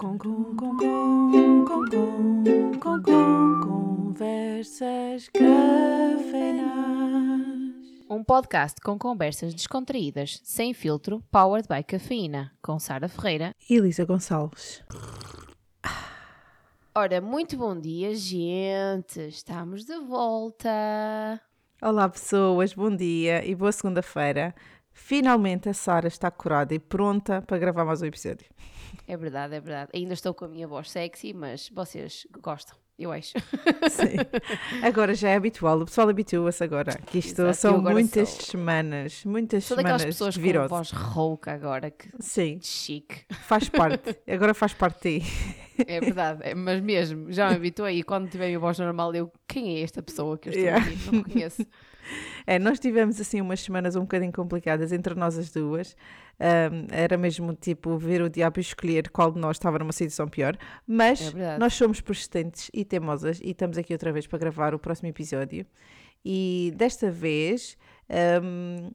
Com, com, com, com, com, com, com, com, conversas cafeinadas. Um podcast com conversas descontraídas, sem filtro, powered by cafeína, com Sara Ferreira. E Elisa Gonçalves. Ora, muito bom dia, gente. Estamos de volta. Olá, pessoas, bom dia e boa segunda-feira. Finalmente a Sara está curada e pronta para gravar mais um episódio. É verdade, é verdade. Ainda estou com a minha voz sexy, mas vocês gostam, eu acho. Sim. Agora já é habitual, o pessoal habitua-se agora. Que isto Exato, são muitas sou- semanas, muitas Sou semanas pessoas de com virose. voz rouca agora, que Sim, chique. faz parte. Agora faz parte de ti. É verdade, é- mas mesmo, já me habituei e quando tiver a minha voz normal, eu, quem é esta pessoa que eu estou Yeah. a ouvir? Não conheço. É, nós tivemos assim umas semanas um bocadinho complicadas entre nós as duas. Ahm, era mesmo tipo ver o diabo e escolher qual de nós estava numa situação pior. Mas É nós somos persistentes e teimosas e estamos aqui outra vez para gravar o próximo episódio. E desta vez ahm,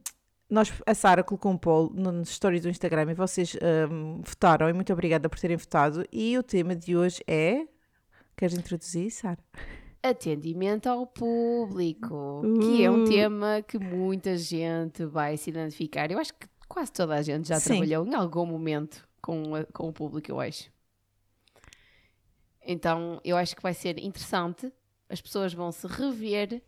nós, a Sara colocou um poll no- nos stories do Instagram e vocês ahm, votaram e muito obrigada por terem votado. E o tema de hoje é. Queres introduzir, Sara? Atendimento ao público, que é um Uh. tema que muita gente vai se identificar. Eu acho que quase toda a gente já Sim. trabalhou em algum momento com, a- com o público, eu acho. Então, eu acho que vai ser interessante. As pessoas vão se rever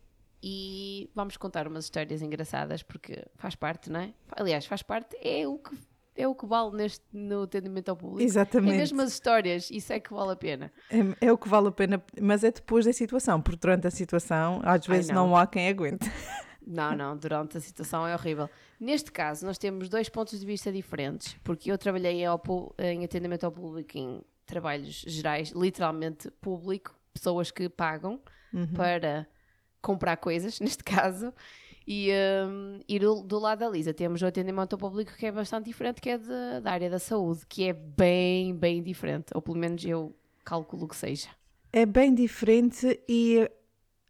e vamos contar umas histórias engraçadas, porque faz parte, não é? Aliás, faz parte, é o que, é o que vale neste, no atendimento ao público. É Exatamente. mesmo as histórias, isso é que vale a pena. É, é o que vale a pena, mas é depois da situação, porque durante a situação às Ai, vezes não. não. há quem aguente. Não, não, durante a situação é horrível. Neste caso, nós temos dois pontos de vista diferentes, porque eu trabalhei em atendimento ao público em trabalhos gerais, literalmente público, pessoas que pagam para comprar coisas, neste caso, e, hum, e do, do lado da Lisa temos o atendimento ao público que é bastante diferente, que é de- da área da saúde, que é bem, bem diferente, ou pelo menos eu calculo que seja. É bem diferente e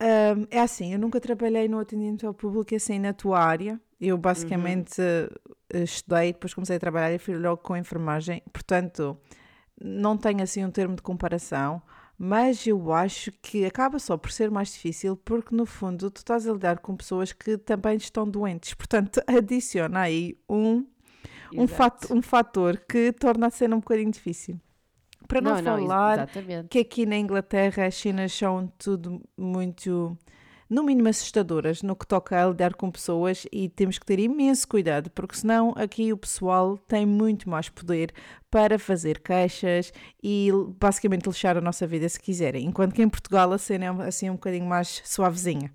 ahm, é assim, eu nunca trabalhei no atendimento ao público assim na tua área. Eu basicamente eh, estudei, depois comecei a trabalhar e fui logo com a enfermagem. Portanto, não tenho assim um termo de comparação, mas eu acho que acaba só por ser mais difícil porque no fundo tu estás a lidar com pessoas que também estão doentes. Portanto, adiciona aí um um, fato, um fator que torna a cena um bocadinho difícil. Para não, Não, falar que aqui na Inglaterra as cenas são tudo muito, no mínimo assustadoras no que toca a lidar com pessoas e temos que ter imenso cuidado, porque senão aqui o pessoal tem muito mais poder para fazer queixas e basicamente lixar a nossa vida se quiserem, enquanto que em Portugal a cena é assim um bocadinho mais suavezinha.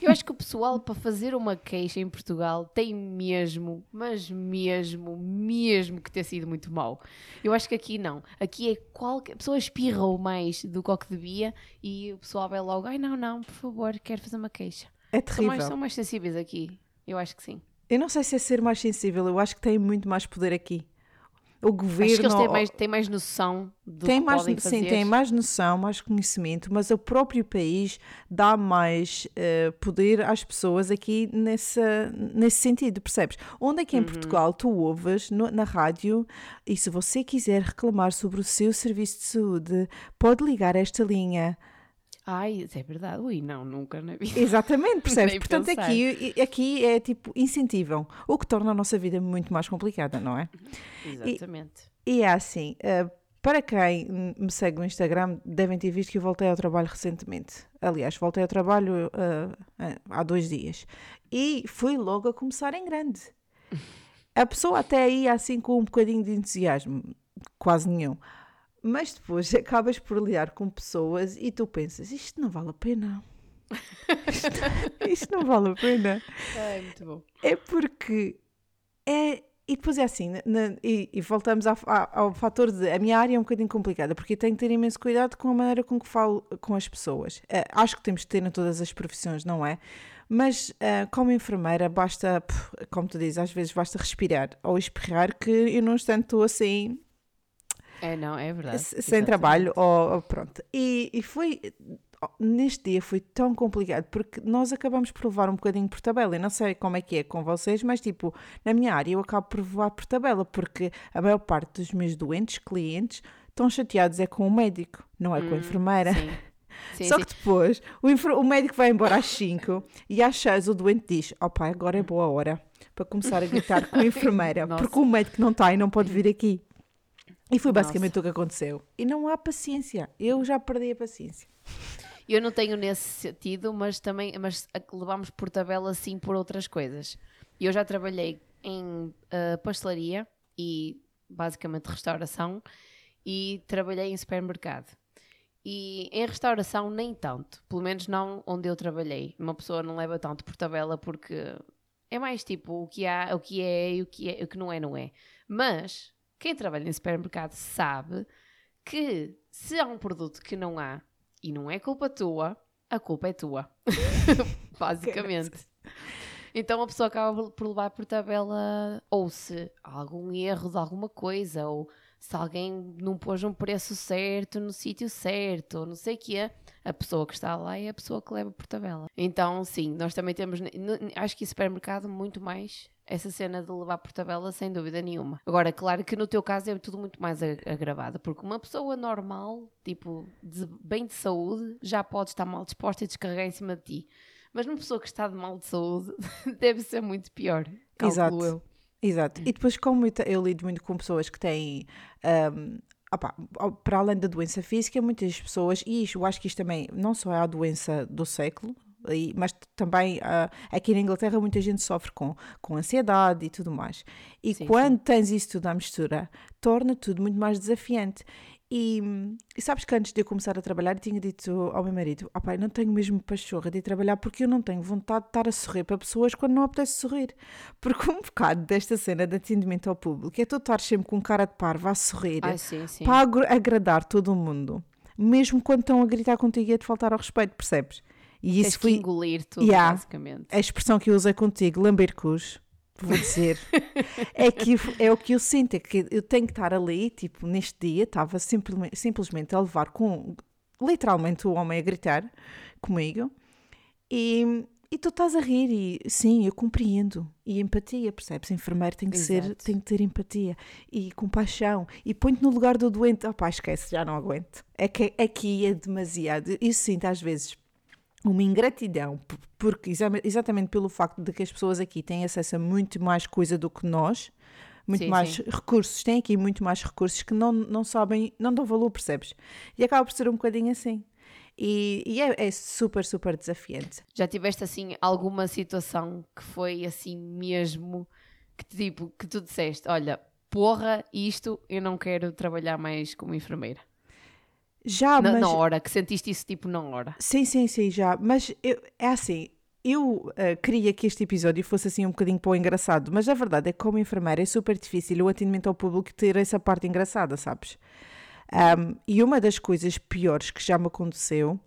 Eu acho que o pessoal, para fazer uma queixa em Portugal, tem mesmo, mas mesmo, mesmo que ter sido muito mau. Eu acho que aqui não. Aqui é qualquer. A pessoa espirrou mais do que o que devia e o pessoal vai logo, ai não, não, por favor, quero fazer uma queixa. É São terrível. mais, são mais sensíveis aqui. Eu acho que sim. Eu não sei se é ser mais sensível, eu acho que tem muito mais poder aqui. O governo. acho que eles têm mais, têm mais noção do tem que mais, podem fazer. sim, tem mais noção, mais conhecimento, mas o próprio país dá mais eh, poder às pessoas aqui nessa, nesse sentido, percebes? Onde é que em Portugal tu ouves no- na rádio e se você quiser reclamar sobre o seu serviço de saúde, pode ligar esta linha. Ai, isso é verdade. Ui, não, nunca na vida. Exatamente, percebes? Nem Portanto, pensar. aqui, aqui é tipo incentivam, o que torna a nossa vida muito mais complicada, não é? Exatamente. E é assim, eh, para quem me segue no Instagram, devem ter visto que eu voltei ao trabalho recentemente. Aliás, voltei ao trabalho eh, há dois dias. E fui logo a começar em grande. A pessoa até aí assim com um bocadinho de entusiasmo, quase nenhum. Mas depois acabas por lidar com pessoas e tu pensas, isto não vale a pena. Isto, isto não vale a pena. Ai, muito bom. É porque é. E depois é assim, na- e, e voltamos ao, ao, ao fator de. A minha área é um bocadinho complicada, porque eu tenho que ter imenso cuidado com a maneira com que falo com as pessoas. Eh, acho que temos que ter em todas as profissões, não é? Mas eh, como enfermeira, basta, como tu dizes, às vezes basta respirar ou espirrar, que eu num instante estou assim, É, não, é verdade. se- sem trabalho, Exatamente. ou, ou pronto. E, e foi, neste dia foi tão complicado, porque nós acabamos por levar um bocadinho por tabela. Eu não sei como é que é com vocês, mas tipo, na minha área eu acabo por levar por tabela, porque a maior parte dos meus doentes, clientes, estão chateados é com o médico, não é com a Hum, enfermeira. Sim. Sim, Só sim. que depois o, o médico vai embora às 5 e às 6 o doente diz: Ó pai, agora é boa hora para começar a gritar com a enfermeira, Nossa. porque o médico não está e não pode vir aqui. E foi basicamente o que aconteceu. E não há paciência. Eu já perdi a paciência. Eu não tenho nesse sentido, mas também mas levamos por tabela sim por outras coisas. Eu já trabalhei em ah, pastelaria e basicamente restauração e trabalhei em supermercado. E em restauração nem tanto, pelo menos não onde eu trabalhei. Uma pessoa não leva tanto por tabela porque é mais tipo o que há, o que é e o que, é, o que não é, não é. Mas quem trabalha em supermercado sabe que se há um produto que não há e não é culpa tua, a culpa é tua. Basicamente. Então a pessoa acaba por levar por tabela ou se há algum erro de alguma coisa, ou se alguém não pôs um preço certo no sítio certo, ou não sei o que é, a pessoa que está lá é a pessoa que leva por tabela. Então, sim, nós também temos, acho que em supermercado, muito mais essa cena de levar por tabela, sem dúvida nenhuma. Agora, claro que no teu caso é tudo muito mais agravado, porque uma pessoa normal, tipo, de- bem de saúde, já pode estar mal disposta e descarregar em cima de ti. Mas numa pessoa que está de mal de saúde, deve ser muito pior. Calculo Exato. eu. Exato. E depois, como eu, lido muito com pessoas que têm. ahm, opá, ao- para além da doença física, muitas pessoas, e isto, eu acho que isto também não só é a doença do século, e- mas também ah, aqui na Inglaterra muita gente sofre com, com ansiedade e tudo mais. E Sim, quando tens isso tudo à mistura, torna tudo muito mais desafiante. E, e sabes que antes de eu começar a trabalhar, tinha dito ao meu marido: ah, pai, não tenho mesmo pachorra de ir trabalhar porque eu não tenho vontade de estar a sorrir para pessoas quando não apetece sorrir. Porque um bocado desta cena de atendimento ao público é tu estar sempre com cara de parva a sorrir sim, sim. para agra- agradar todo o mundo, mesmo quando estão a gritar contigo e a te faltar ao respeito, percebes? E Tens isso que foi engolir tudo, Yeah. basicamente. a expressão que eu usei contigo, lamber cus, vou dizer, é, que é o que eu sinto, é que eu tenho que estar ali, tipo, neste dia, estava simplesmente, simplesmente a levar com, literalmente, o homem a gritar comigo, e, e tu estás a rir, e sim, eu compreendo, e empatia, percebes? Enfermeiro tem que ser, tem que ter empatia, e compaixão, e põe-te no lugar do doente, ah pá, esquece, já não aguento, é que aqui é demasiado, eu sinto às vezes uma ingratidão, porque exa- exatamente pelo facto de que as pessoas aqui têm acesso a muito mais coisa do que nós, muito Sim, mais sim. recursos, têm aqui muito mais recursos que não, não sabem, não dão valor, percebes? E acaba por ser um bocadinho assim. E, e é, é super, super desafiante. Já tiveste assim alguma situação que foi assim mesmo que tipo que tu disseste, olha, porra, isto eu não quero trabalhar mais como enfermeira. Já, na, mas... na hora, que sentiste isso tipo na hora. Sim, sim, sim, já. Mas eu- é assim, eu eh, queria que este episódio fosse assim um bocadinho para o engraçado, mas a verdade é que como enfermeira é super difícil o atendimento ao público ter essa parte engraçada, sabes? Ahm, e uma das coisas piores que já me aconteceu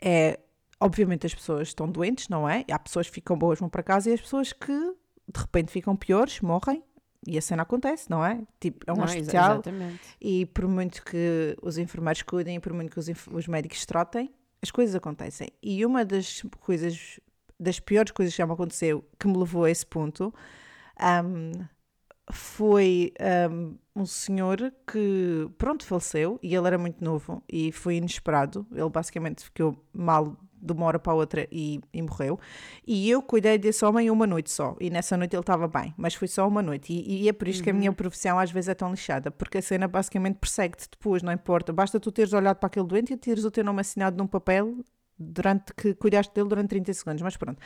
é, obviamente as pessoas estão doentes, não é? Há pessoas que ficam boas, vão para casa e as pessoas que de repente ficam piores, morrem. E a cena acontece, não é? Tipo, é um Não, hospital Exatamente. e por muito que os enfermeiros cuidem e por muito que os, os médicos tratem, as coisas acontecem. E uma das coisas, das piores coisas que já me aconteceu, que me levou a esse ponto, ahm, foi ahm, um senhor que, pronto, faleceu e ele era muito novo e foi inesperado. Ele basicamente ficou mal de uma hora para a outra e, e morreu. E eu cuidei desse homem uma noite só. E nessa noite ele estava bem, mas foi só uma noite. E, e é por isto que a minha profissão às vezes é tão lixada, porque a cena basicamente persegue-te depois, não importa. Basta tu teres olhado para aquele doente e teres o teu nome assinado num papel durante que cuidaste dele durante 30 segundos, mas pronto.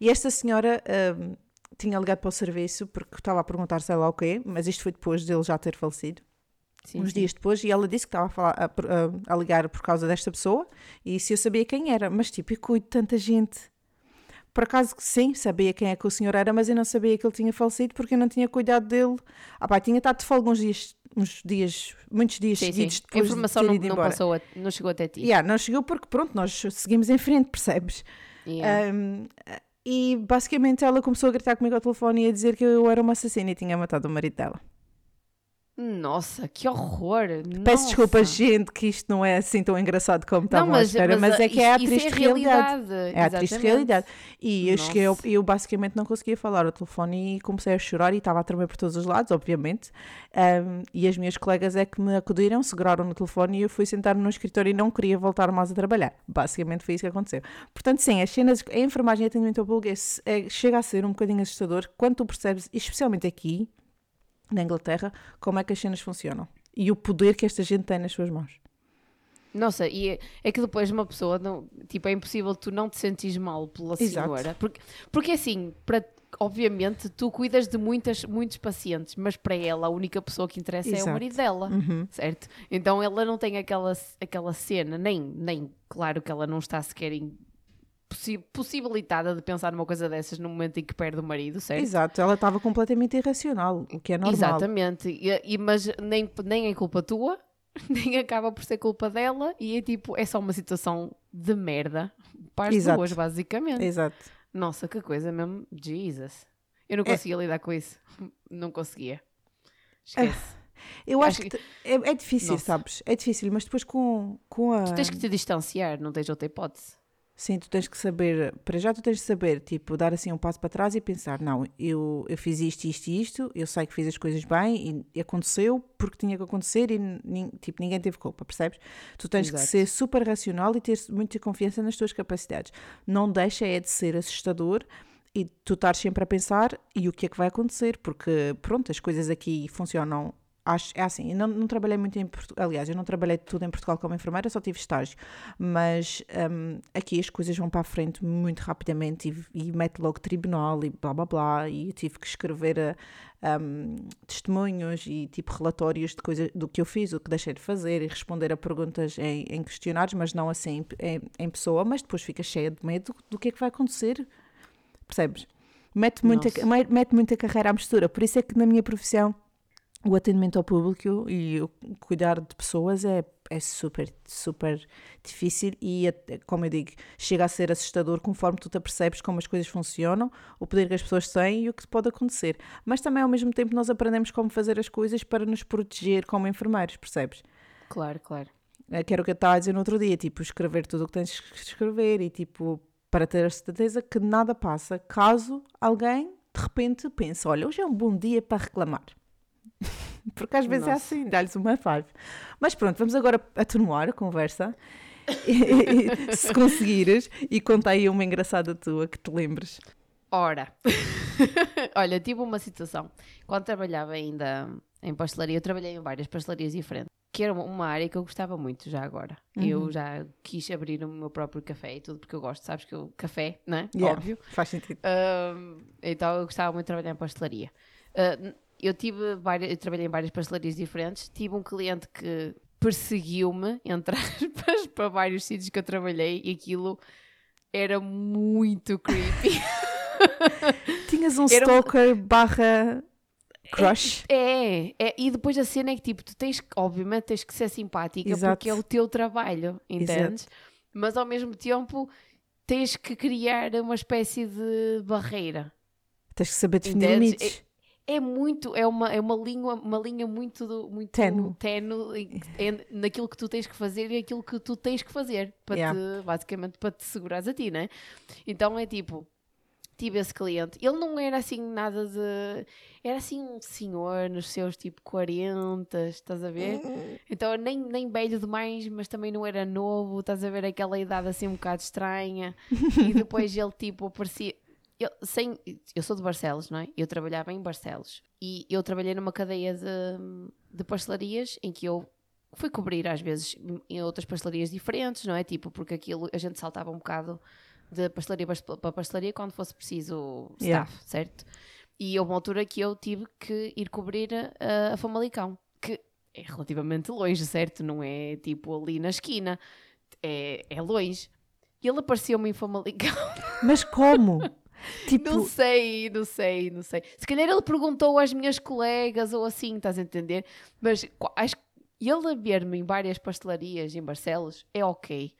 E esta senhora hum, tinha ligado para o serviço porque estava a perguntar sei lá o quê, mas isto foi depois dele já ter falecido Sim, uns sim. dias depois, e ela disse que estava a, falar, a, a- a ligar por causa desta pessoa e se eu sabia quem era, mas tipo, eu cuido de tanta gente. Por acaso, sim, sabia quem é que o senhor era, mas eu não sabia que ele tinha falecido porque eu não tinha cuidado dele. Ah, pá, tinha estado de folga uns dias, uns dias, muitos dias Sim, sim. seguidos A depois informação de não, não passou, a- não chegou até ti. Yeah, não chegou porque, pronto, nós seguimos em frente, percebes? Yeah. Um, e basicamente ela começou a gritar comigo ao telefone e a dizer que eu era uma assassina e tinha matado o marido dela. Nossa, que horror! Peço Nossa. desculpa, gente, que isto não é assim tão engraçado como Não, estavam à espera, mas, é que é a triste isso realidade. É a triste realidade. E eu, cheguei Nossa. eu basicamente não conseguia falar ao telefone e comecei a chorar e estava a tremer por todos os lados, obviamente. Um, e as minhas colegas é que me acudiram, seguraram no telefone e eu fui sentar-me no escritório e não queria voltar mais a trabalhar. Basicamente foi isso que aconteceu. Portanto, sim, as cenas, a enfermagem e atendimento ao público é- é- chega a ser um bocadinho assustador quando tu percebes, especialmente aqui, na Inglaterra, como é que as cenas funcionam. E o poder que esta gente tem nas suas mãos. Nossa, e é, é que depois uma pessoa, não, tipo, é impossível tu não te sentires mal pela Exato. senhora. Porque, porque assim, para, obviamente, tu cuidas de muitas, muitos pacientes, mas para ela a única pessoa que interessa é o Exato. marido dela, Uhum. certo? Então ela não tem aquela, aquela cena, nem, nem, claro que ela não está sequer em- possi- possibilitada de pensar numa coisa dessas no momento em que perde o marido, certo? Exato, ela estava completamente irracional, o que é normal. Exatamente, e, e- mas nem, nem é culpa tua, nem acaba por ser culpa dela, e é tipo, é só uma situação de merda para as duas, basicamente. Exato. Nossa, que coisa mesmo, Jesus. Eu não É- conseguia lidar com isso, não conseguia. Esquece. Eu acho Acho que te- é, é difícil, Nossa. sabes? É difícil, mas depois com, com a. Tu tens que te distanciar, não tens outra hipótese. Sim, tu tens que saber, para já tu tens de saber, tipo, dar assim um passo para trás e pensar, não, eu, eu fiz isto, isto e isto, eu sei que fiz as coisas bem e, aconteceu porque tinha que acontecer e tipo, ninguém teve culpa, percebes? Tu tens que Exato. ser super racional e ter muita confiança nas tuas capacidades. Não deixa é de ser assustador e tu estás sempre a pensar e o que é que vai acontecer, porque pronto, as coisas aqui funcionam. Acho, é assim, eu não, não trabalhei muito em Portugal, aliás, eu não trabalhei tudo em Portugal como enfermeira, só tive estágio, mas hum, aqui as coisas vão para a frente muito rapidamente e, e mete logo tribunal e blá blá blá, e eu tive que escrever hum, testemunhos e tipo relatórios de coisa, do que eu fiz, o que deixei de fazer e responder a perguntas em, em questionários, mas não assim em, em pessoa, mas depois fica cheia de medo do que é que vai acontecer, percebes? Mete muita, mete muita carreira à mistura, por isso é que na minha profissão o atendimento ao público e o cuidar de pessoas é, é super, super difícil e, como eu digo, chega a ser assustador conforme tu te apercebes como as coisas funcionam, o poder que as pessoas têm e o que pode acontecer. Mas também, ao mesmo tempo, nós aprendemos como fazer as coisas para nos proteger como enfermeiros, percebes? Claro, claro. É que era o que eu estava a dizer no outro dia, tipo, escrever tudo o que tens que escrever e, tipo, para ter a certeza que nada passa caso alguém, de repente, pense, olha, hoje é um bom dia para reclamar. Porque às vezes é Nossa. assim, dá-lhes uma five. Mas pronto, vamos agora atenuar a conversa, E- se conseguires, e conta aí uma engraçada tua que te lembres. Ora, olha, tive uma situação. Quando trabalhava ainda em pastelaria, eu trabalhei em várias pastelarias diferentes, que era uma- área que eu gostava muito já agora. Eu já quis abrir o meu próprio café e tudo, porque eu gosto, sabes que eu, café, né? Yeah, Óbvio. Faz sentido. Ahm, então eu gostava muito de trabalhar em pastelaria. N- eu tive várias, eu trabalhei em várias pastelarias diferentes. Tive um cliente que perseguiu-me, entre aspas, para vários sítios que eu trabalhei e aquilo era muito creepy. Tinhas um Era um- stalker barra crush. É, é, e depois a cena é que tipo, tu tens que, obviamente, tens que ser simpática Exato. porque é o teu trabalho, entendes? Mas ao mesmo tempo tens que criar uma espécie de barreira. Tens que saber definir limites. É muito, é uma, é uma, língua, uma linha muito, do- muito ténue em- em- naquilo que tu tens que fazer e aquilo que tu tens que fazer, para Yeah. te, basicamente para te segurares a ti, né? Então é tipo, tive esse cliente, ele não era assim nada de. Era assim um senhor nos seus tipo 40, estás a ver? Então nem, nem velho demais, mas também não era novo, estás a ver aquela idade assim um bocado estranha. e depois ele tipo aparecia. Eu, sem, eu sou de Barcelos, não é? Eu trabalhava em Barcelos e eu trabalhei numa cadeia de, de pastelarias em que eu fui cobrir às vezes em outras pastelarias diferentes, não é? Tipo, porque aquilo a gente saltava um bocado de pastelaria pas- para pastelaria quando fosse preciso staff, Yeah. certo? E houve uma altura que eu tive que ir cobrir a, a Famalicão, que é relativamente longe, certo? Não é tipo ali na esquina, é, é longe. E ele apareceu-me em Famalicão. Mas como? tipo, Não sei, não sei, não sei. Se calhar ele perguntou às minhas colegas ou assim, estás a entender? Mas acho que ele a ver-me em várias pastelarias em Barcelos é ok.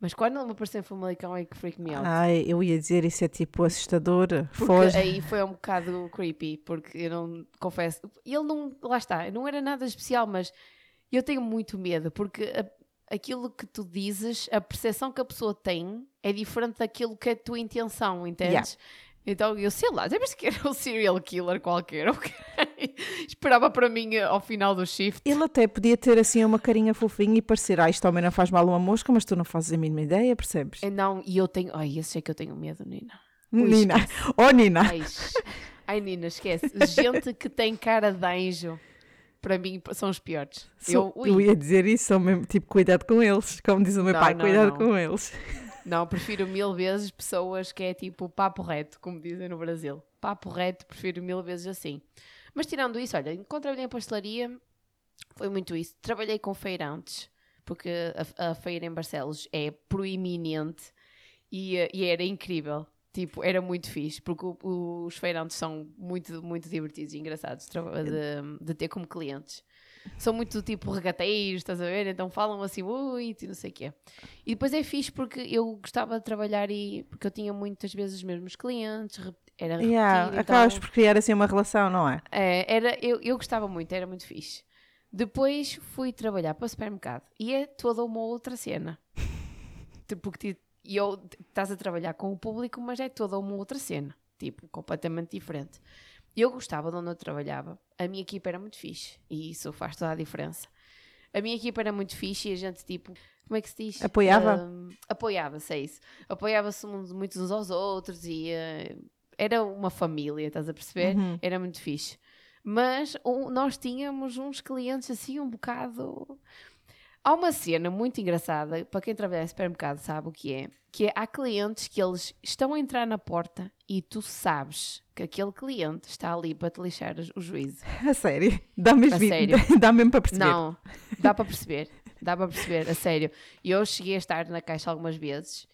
Mas quando ele me apareceu em Famalicão é que freak me out. Ai, eu ia dizer isso é tipo assustador. Porque Foge. aí foi um bocado creepy, porque eu não confesso. Ele não, lá está, não era nada especial, mas eu tenho muito medo, porque a- aquilo que tu dizes, a percepção que a pessoa tem é diferente daquilo que é a tua intenção, entendes? Então eu sei lá, sabes que era um serial killer qualquer, ok? Esperava para mim eh, ao final do shift. Ele até podia ter assim uma carinha fofinha e parecer, ah, isto também não faz mal uma mosca, mas tu não fazes a mínima ideia, percebes? Eh, Não, e eu tenho. Ai, esse é que eu tenho medo, Nina. Nina, oh Nina, Ai, ai, Nina, esquece. Gente que tem cara de anjo, para mim, são os piores. Sou- Eu, eu ia dizer isso, são mesmo, tipo, cuidado com eles, como diz o meu Não, pai, não, cuidado não. com eles. Não, prefiro mil vezes pessoas que é tipo papo reto, como dizem no Brasil. Papo reto, prefiro mil vezes assim. Mas tirando isso, olha, enquanto trabalhei em pastelaria, foi muito isso. Trabalhei com feirantes, porque a, a feira em Barcelos é proeminente e, e era incrível. Tipo, era muito fixe, porque o- os feirantes são muito, muito divertidos e engraçados de, de- de ter como clientes. São muito tipo regateiros, estás a ver? Então falam assim muito e não sei o quê. E depois é fixe porque eu gostava de trabalhar e porque eu tinha muitas vezes os mesmos clientes, era repetir, Yeah, então- acabas por criar assim uma relação, não é? é, era, eu, eu gostava muito, era muito fixe. Depois fui trabalhar para o supermercado e é toda uma outra cena. Tipo, Porque e eu estás a trabalhar com o público, mas é toda uma outra cena, tipo, completamente diferente. Eu gostava de onde eu trabalhava, a minha equipa era muito fixe e isso faz toda a diferença. A minha equipa era muito fixe e a gente, tipo, como é que se diz? Apoiava? Ahm, Apoiava-se, é isso. Apoiava-se uns- muitos uns aos outros e eh, era uma família, estás a perceber? Uhum. Era muito fixe. Mas um- nós tínhamos uns clientes assim um bocado. Há uma cena muito engraçada, para quem trabalha em supermercado sabe o que é, que é há clientes que eles estão a entrar na porta e tu sabes que aquele cliente está ali para te lixar o- juízo. A sério, dá mesmo, A sério. dá mesmo para perceber. Não, dá para perceber. Dá para perceber, a sério. Eu cheguei a estar na caixa algumas vezes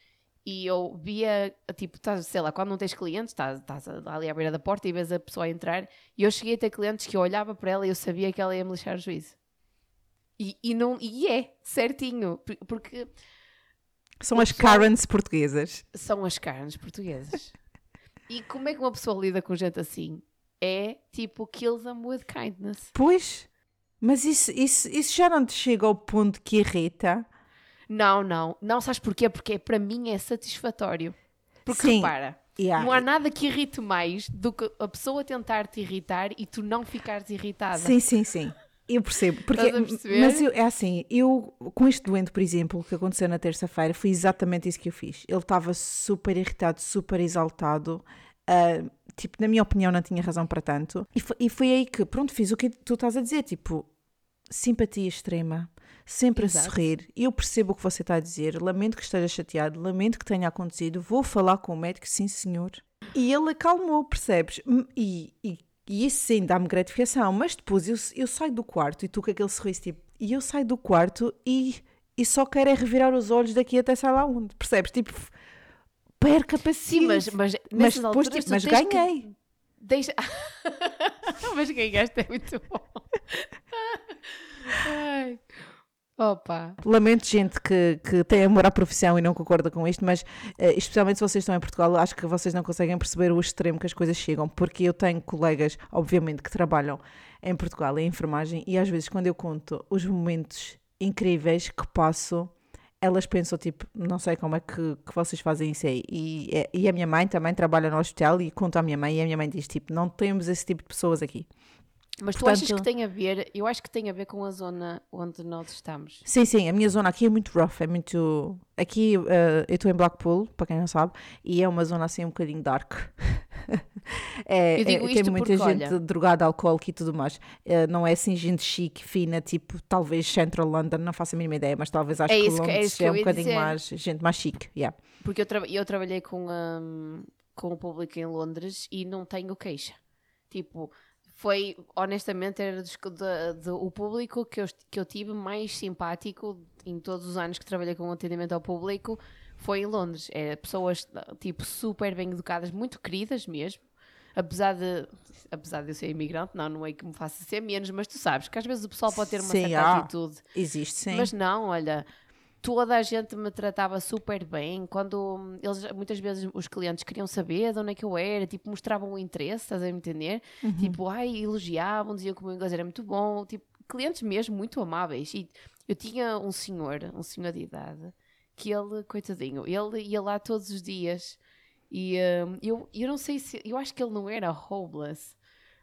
e eu via, tipo, estás, sei lá, quando não tens clientes, estás, estás ali à beira da porta e vês a pessoa a entrar. E eu cheguei a ter clientes que eu olhava para ela e eu sabia que ela ia me lixar o juízo. E, e, não, e é, certinho, por- porque São as pessoal- Karens portuguesas. são as carnes portuguesas. e como é que uma pessoa lida com gente assim? É tipo, kill them with kindness. Pois, mas isso, isso, isso já não te chega ao ponto que irrita? Não, não. Não sabes porquê? Porque para mim é satisfatório. Porque Sim. repara, Yeah. não há nada que irrite mais do que a pessoa tentar te irritar e tu não ficares irritada. Sim, sim, sim. Eu percebo. Porque, mas eu- é assim, eu com este doente, por exemplo, que aconteceu na terça-feira, foi exatamente isso que eu fiz. Ele estava super irritado, super exaltado. ah, tipo, na minha opinião, não tinha razão para tanto. E foi, e foi aí que, pronto, fiz o que tu estás a dizer. Tipo, simpatia extrema, sempre Exato. a sorrir. Eu percebo o que você está a dizer. Lamento que esteja chateado, lamento que tenha acontecido. Vou falar com o médico, sim, senhor. E ele acalmou, percebes? E, e, e isso sim dá-me gratificação. Mas depois eu, eu saio do quarto e tu com aquele sorriso tipo. E eu saio do quarto e, e só quero é revirar os olhos daqui até sei lá onde. Percebes? Tipo, perca paciência. Sim, mas, mas, Mas depois, tipo, mas tens que- ganhei. Deixa... mas ganhaste é muito bom. Ai. Opa. Lamento gente que, que tem amor à profissão e não concorda com isto, mas eh, especialmente se vocês estão em Portugal, acho que vocês não conseguem perceber o extremo que as coisas chegam, porque eu tenho colegas, obviamente, que trabalham em Portugal em enfermagem e às vezes quando eu conto os momentos incríveis que passo, elas pensam tipo, não sei como é que, que vocês fazem isso aí. E, eh, e a minha mãe também trabalha no hospital e conto à minha mãe e a minha mãe diz tipo, não temos esse tipo de pessoas aqui. Mas tu Portanto- achas que tem a ver? Eu acho que tem a ver com a zona onde nós estamos. Sim, sim, a minha zona aqui é muito rough, é muito. Aqui eh, eu estou em Blackpool, para quem não sabe, e é uma zona assim um bocadinho dark. É, é- tem muita gente olha- drogada, alcoólica e tudo mais. Eh, não é assim gente chique, fina, tipo talvez Central London, não faço a mínima ideia, mas talvez acho É que é Londres é eu um bocadinho dizer. mais gente mais chique. Yeah. Porque eu, traba- eu trabalhei com, hum, com o público em Londres e não tenho queixa. Tipo, foi, honestamente, era dos, do- o público que eu, que eu tive mais simpático em todos os anos que trabalhei com atendimento ao público foi em Londres. Era pessoas, tipo, super bem educadas, muito queridas mesmo. Apesar de, apesar de eu ser imigrante, não, não é que me faça ser menos, mas tu sabes que às vezes o pessoal pode ter uma Sim, certa há. atitude Existe, sim. mas não, olha, toda a gente me tratava super bem. Quando hum, eles, muitas vezes, os clientes queriam saber de onde é que eu era, tipo, mostravam o interesse, estás a entender? Uhum. Tipo, ai, elogiavam, diziam que o meu inglês era muito bom, tipo, clientes mesmo muito amáveis. E eu tinha um senhor, um senhor de idade, que ele, coitadinho, ele ia lá todos os dias. E hum, eu, eu não sei se, eu acho que ele não era homeless,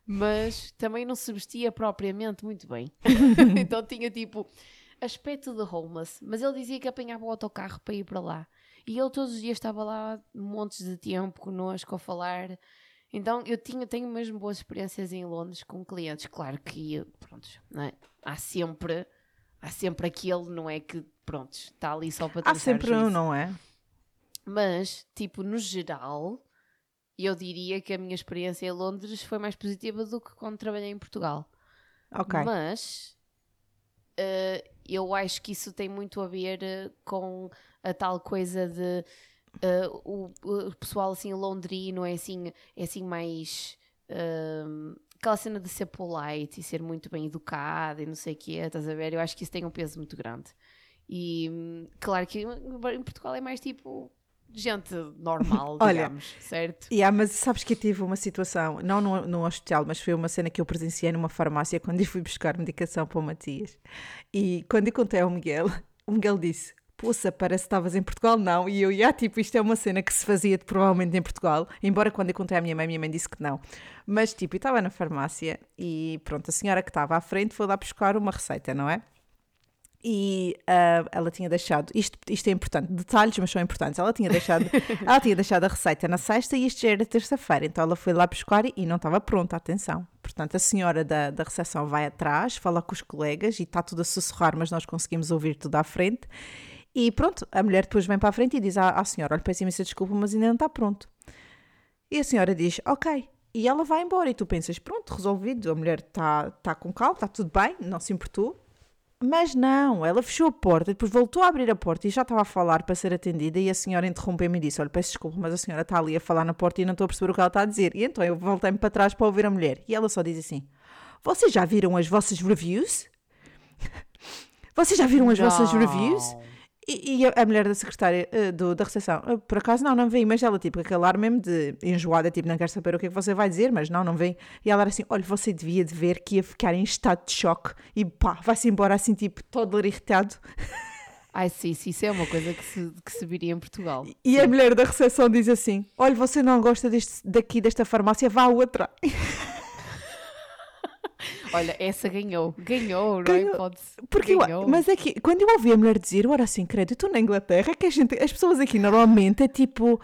mas também não se vestia propriamente muito bem. então tinha tipo aspecto de homeless, mas ele dizia que apanhava o autocarro para ir para lá. E ele todos os dias estava lá montes de tempo connosco a falar. Então eu tinha, tenho mesmo boas experiências em Londres com clientes. Claro que, pronto, não é? há sempre há sempre aquele, não é que, pronto, está ali só para Há sempre um, não é? Mas, tipo, no geral, eu diria que a minha experiência em Londres foi mais positiva do que quando trabalhei em Portugal. Ok. Mas eh, eu acho que isso tem muito a ver eh, com a tal coisa de eh, o, o pessoal assim londrino é assim, é assim mais ehm, aquela cena de ser polite e ser muito bem educado e não sei o que estás a ver? Eu acho que isso tem um peso muito grande. E hum, claro que em Portugal é mais tipo gente normal, Olha, digamos, certo? Yeah, mas sabes que eu tive uma situação, não no, no hospital, mas foi uma cena que eu presenciei numa farmácia quando eu fui buscar medicação para o Matias. E quando eu contei ao Miguel, o Miguel disse: Poça, parece que estavas em Portugal, não. E eu, yeah, tipo, isto é uma cena que se fazia provavelmente em Portugal. Embora quando eu contei à minha mãe, a minha mãe disse que não. Mas, tipo, eu estava na farmácia e pronto, a senhora que estava à frente foi lá buscar uma receita, não é? E ah, ela tinha deixado, isto, isto é importante, detalhes, mas são importantes. Ela tinha deixado, ela tinha deixado a receita na sexta e isto já era terça-feira, então ela foi lá buscar e não estava pronta, atenção. Portanto, a senhora da, da recepção vai atrás, fala com os colegas e está tudo a sussurrar, mas nós conseguimos ouvir tudo à frente. E pronto, a mulher depois vem para a frente e diz à, à senhora: Olha, peço imensa desculpa, mas ainda não está pronto. E a senhora diz: Ok. E ela vai embora e tu pensas: Pronto, resolvido, a mulher está tá com calma, está tudo bem, não se importou. Mas não, ela fechou a porta, depois voltou a abrir a porta e já estava a falar para ser atendida e a senhora interrompeu-me e disse, olha, peço desculpa, mas a senhora está ali a falar na porta e não estou a perceber o que ela está a dizer. E então eu voltei-me para trás para ouvir a mulher e ela só diz assim, vocês já viram as vossas reviews? Vocês já viram as vossas reviews? E, e a, a mulher da secretária eh, do, da recepção, "Ah, por acaso não, não vem, mas ela tipo aquele mesmo de enjoada, tipo não quer saber o que é que você vai dizer, mas não, não vem. E ela era assim, olha, você devia de ver que ia ficar em estado de choque e pá, vai-se embora assim tipo todo irritado. Ai, sim, sim, isso é uma coisa que se, que se viria em Portugal. E a mulher da recepção diz assim, olha, você não gosta deste, daqui desta farmácia, vá à outra. Olha, essa ganhou, ganhou, não é? Ganhou. Pode-se. Porque eu- ganhou. mas é que quando eu ouvi a mulher dizer, eu era assim, credo, eu estou na Inglaterra, é que a gente, as pessoas aqui normalmente é tipo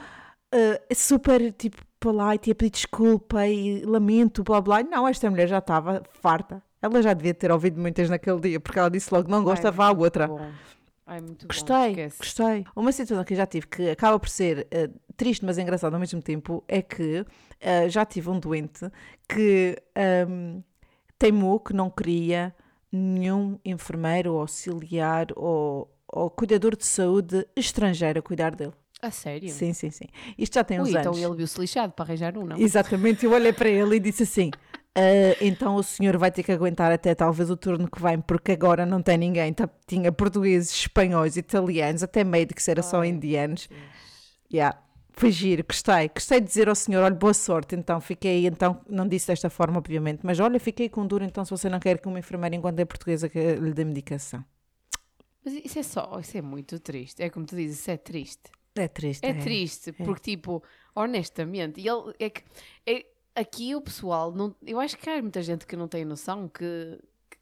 eh, super tipo polite e a pedir desculpa e lamento, blá blá. Não, esta mulher já estava farta. Ela já devia ter ouvido muitas naquele dia, porque ela disse logo, não gosta, Ai, vá à outra. bom. Ai, muito bom. Gostei, esquece. gostei. Uma situação que eu já tive que acaba por ser eh, triste, mas engraçada ao mesmo tempo, é que eh, já tive um doente que ahm, teimou que não queria nenhum enfermeiro ou auxiliar ou, ou cuidador de saúde estrangeiro a cuidar dele. A sério? Sim, sim, sim. Isto já tem uns Ui, anos. então ele viu-se lixado para arranjar um, não? Exatamente, eu olhei para ele e disse assim: "Ah, então o senhor vai ter que aguentar até talvez o turno que vem, porque agora não tem ninguém. Tá- tinha portugueses, espanhóis, italianos, até médicos, era só Ai, indianos. Yeah. Foi giro, gostei. Gostei de dizer ao senhor: olha, boa sorte. Então fiquei, então, não disse desta forma, obviamente, mas olha, fiquei com duro. Então, se você não quer que uma enfermeira, enquanto é portuguesa, que lhe dê medicação. Mas isso é só, isso é muito triste. É como tu dizes, isso é triste. É triste. É triste, porque tipo, honestamente, e ele é que é, aqui o pessoal não, eu acho que há muita gente que não tem noção que, que-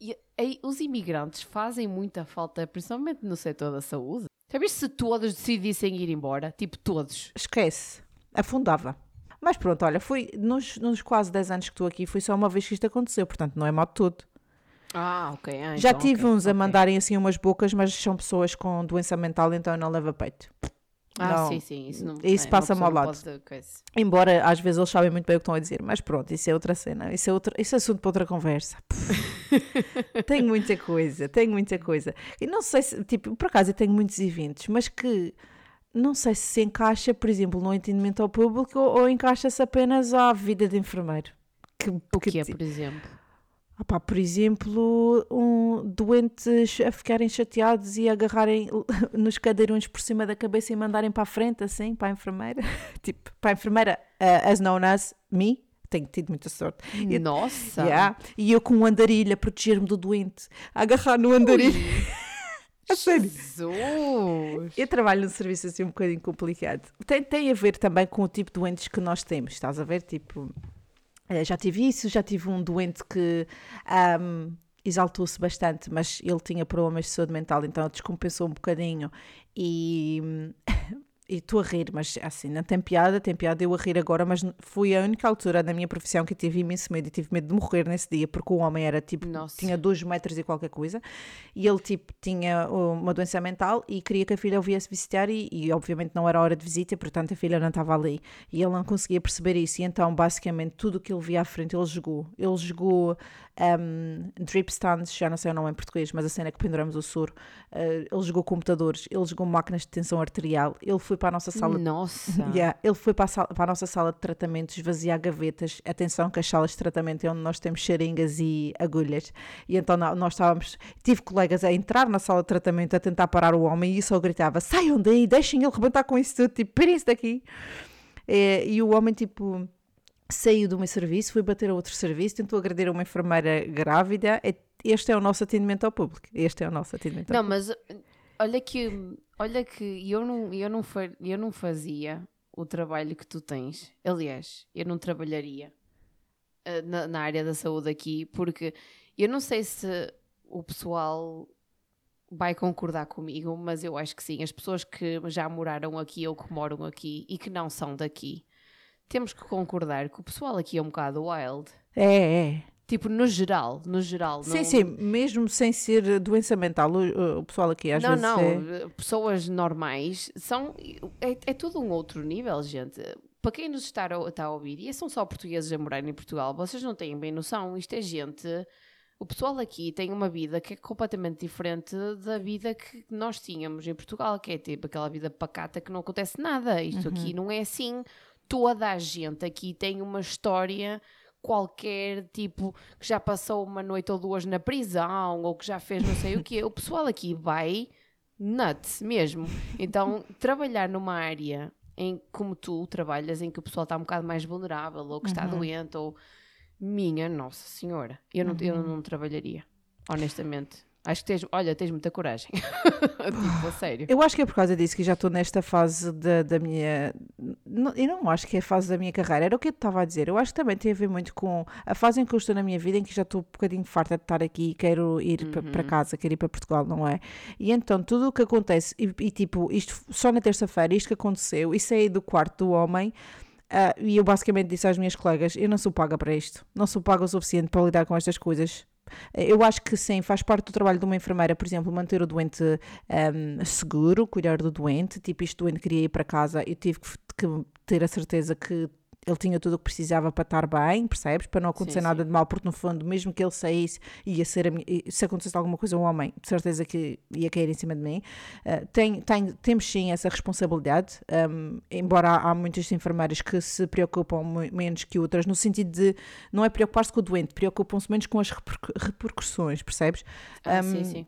e- e os imigrantes fazem muita falta, principalmente no setor da saúde. Sabes se todos decidissem ir embora? Tipo, todos. Esquece. Afundava. Mas pronto, olha, foi nos, nos quase 10 anos que estou aqui, foi só uma vez que isto aconteceu, portanto não é mal de tudo. Ah, ok. ah, Já então, tive ok, uns a ok. mandarem assim umas bocas, mas são pessoas com doença mental, então eu não levo a peito. Ah, Não. sim, sim. Isso, não, Isso é, passa-me ao lado. Embora às vezes eles sabem muito bem o que estão a dizer, mas pronto, isso é outra cena, isso é, outro, isso é assunto para outra conversa. Tenho muita coisa, tenho muita coisa. E não sei se, tipo, por acaso eu tenho muitos eventos, mas que não sei se se encaixa, por exemplo, no atendimento ao público ou, ou encaixa-se apenas à vida de enfermeiro. Que, O que é, tipo, por exemplo? Opá, por exemplo, um, doentes a ficarem chateados e agarrarem nos cadeirões por cima da cabeça e mandarem para a frente, assim, para a enfermeira. tipo, para a enfermeira, uh, as known as me, tenho tido muita sorte. Nossa! Yeah. E eu com um andarilho a proteger-me do doente, a agarrar no andarilho. a sério. Jesus! Eu trabalho num serviço assim um bocadinho complicado. Tem, tem a ver também com o tipo de doentes que nós temos, estás a ver? Tipo, eh, já tive isso, já tive um doente que um, exaltou-se bastante, mas ele tinha problemas de saúde mental, então descompensou um bocadinho e e estou a rir, mas assim, não tem piada, tem piada eu a rir agora, mas foi a única altura na minha profissão que eu tive imenso medo. E tive medo de morrer nesse dia, porque o homem era tipo, Nossa. tinha dois metros e qualquer coisa, e ele tipo tinha uma doença mental e queria que a filha o viesse visitar e, e obviamente não era hora de visita, portanto a filha não estava ali, e ele não conseguia perceber isso, e então basicamente tudo o que ele via à frente ele jogou, ele jogou um, drip stands, já não sei o nome em português, mas a cena é que penduramos o soro. Uh, ele jogou computadores, ele jogou máquinas de tensão arterial, ele foi para a nossa sala. Nossa! Yeah, ele foi para a, sala, para a nossa sala de tratamento esvaziar gavetas. Atenção, que as salas de tratamento é onde nós temos seringas e agulhas. E então nós estávamos. Tive colegas a entrar na sala de tratamento a tentar parar o homem e só gritava: saiam daí, deixem ele rebentar com isso tudo, tipo, pirem-se daqui. E, e o homem, tipo saiu do meu serviço, foi bater a outro serviço, tentou agredir uma enfermeira grávida. Este é o nosso atendimento ao público. Este é o nosso atendimento não, ao público. Não, mas olha que, olha que eu, não, eu, não eu não fazia o trabalho que tu tens. Aliás, eu não trabalharia uh, na, na área da saúde aqui, porque eu não sei se o pessoal vai concordar comigo, mas eu acho que sim. As pessoas que já moraram aqui ou que moram aqui e que não são daqui temos que concordar que o pessoal aqui é um bocado wild. É, é. Tipo, no geral, no geral. Sim, não... sim, mesmo sem ser doença mental, o, o pessoal aqui às não, vezes. Não, não, é... pessoas normais são. É, é tudo um outro nível, gente. Para quem nos está a, está a ouvir, e são só portugueses a morar em Portugal, vocês não têm bem noção. Isto é gente. O pessoal aqui tem uma vida que é completamente diferente da vida que nós tínhamos em Portugal, que é tipo aquela vida pacata que não acontece nada. Isto uhum. aqui não é assim toda a gente aqui tem uma história qualquer, tipo, que já passou uma noite ou duas na prisão, ou que já fez não sei o quê. O pessoal aqui vai nuts mesmo. Então, trabalhar numa área em como tu trabalhas, em que o pessoal está um bocado mais vulnerável, ou que está uhum. doente, ou minha Nossa Senhora, eu não, uhum. eu não trabalharia, honestamente. Acho que tens, olha, tens muita coragem. tipo, a sério. Eu acho que é por causa disso que já estou nesta fase da, da minha. Não, eu não acho que é a fase da minha carreira, era o que eu estava a dizer. Eu acho que também tem a ver muito com a fase em que eu estou na minha vida, em que já estou um bocadinho farta de estar aqui e quero ir uhum. para casa, quero ir para Portugal, não é? E então tudo o que acontece, e, e tipo, isto só na terça-feira, isto que aconteceu, e saí do quarto do homem. Uh, e eu basicamente disse às minhas colegas: Eu não sou paga para isto, não sou paga o suficiente para lidar com estas coisas. Eu acho que sim, faz parte do trabalho de uma enfermeira, por exemplo, manter o doente um, seguro, cuidar do doente. Tipo, este doente queria ir para casa, eu tive que, que ter a certeza que ele tinha tudo o que precisava para estar bem, percebes? Para não acontecer sim, nada sim. de mal, porque no fundo, mesmo que ele saísse, ia ser minha, se acontecesse alguma coisa, um homem, de certeza que ia cair em cima de mim. Uh, tem, tem, temos sim essa responsabilidade, um, embora há, há muitas enfermeiras que se preocupam menos que outras, no sentido de não é preocupar-se com o doente, preocupam-se menos com as repercussões, percebes? Ah, um, sim, sim.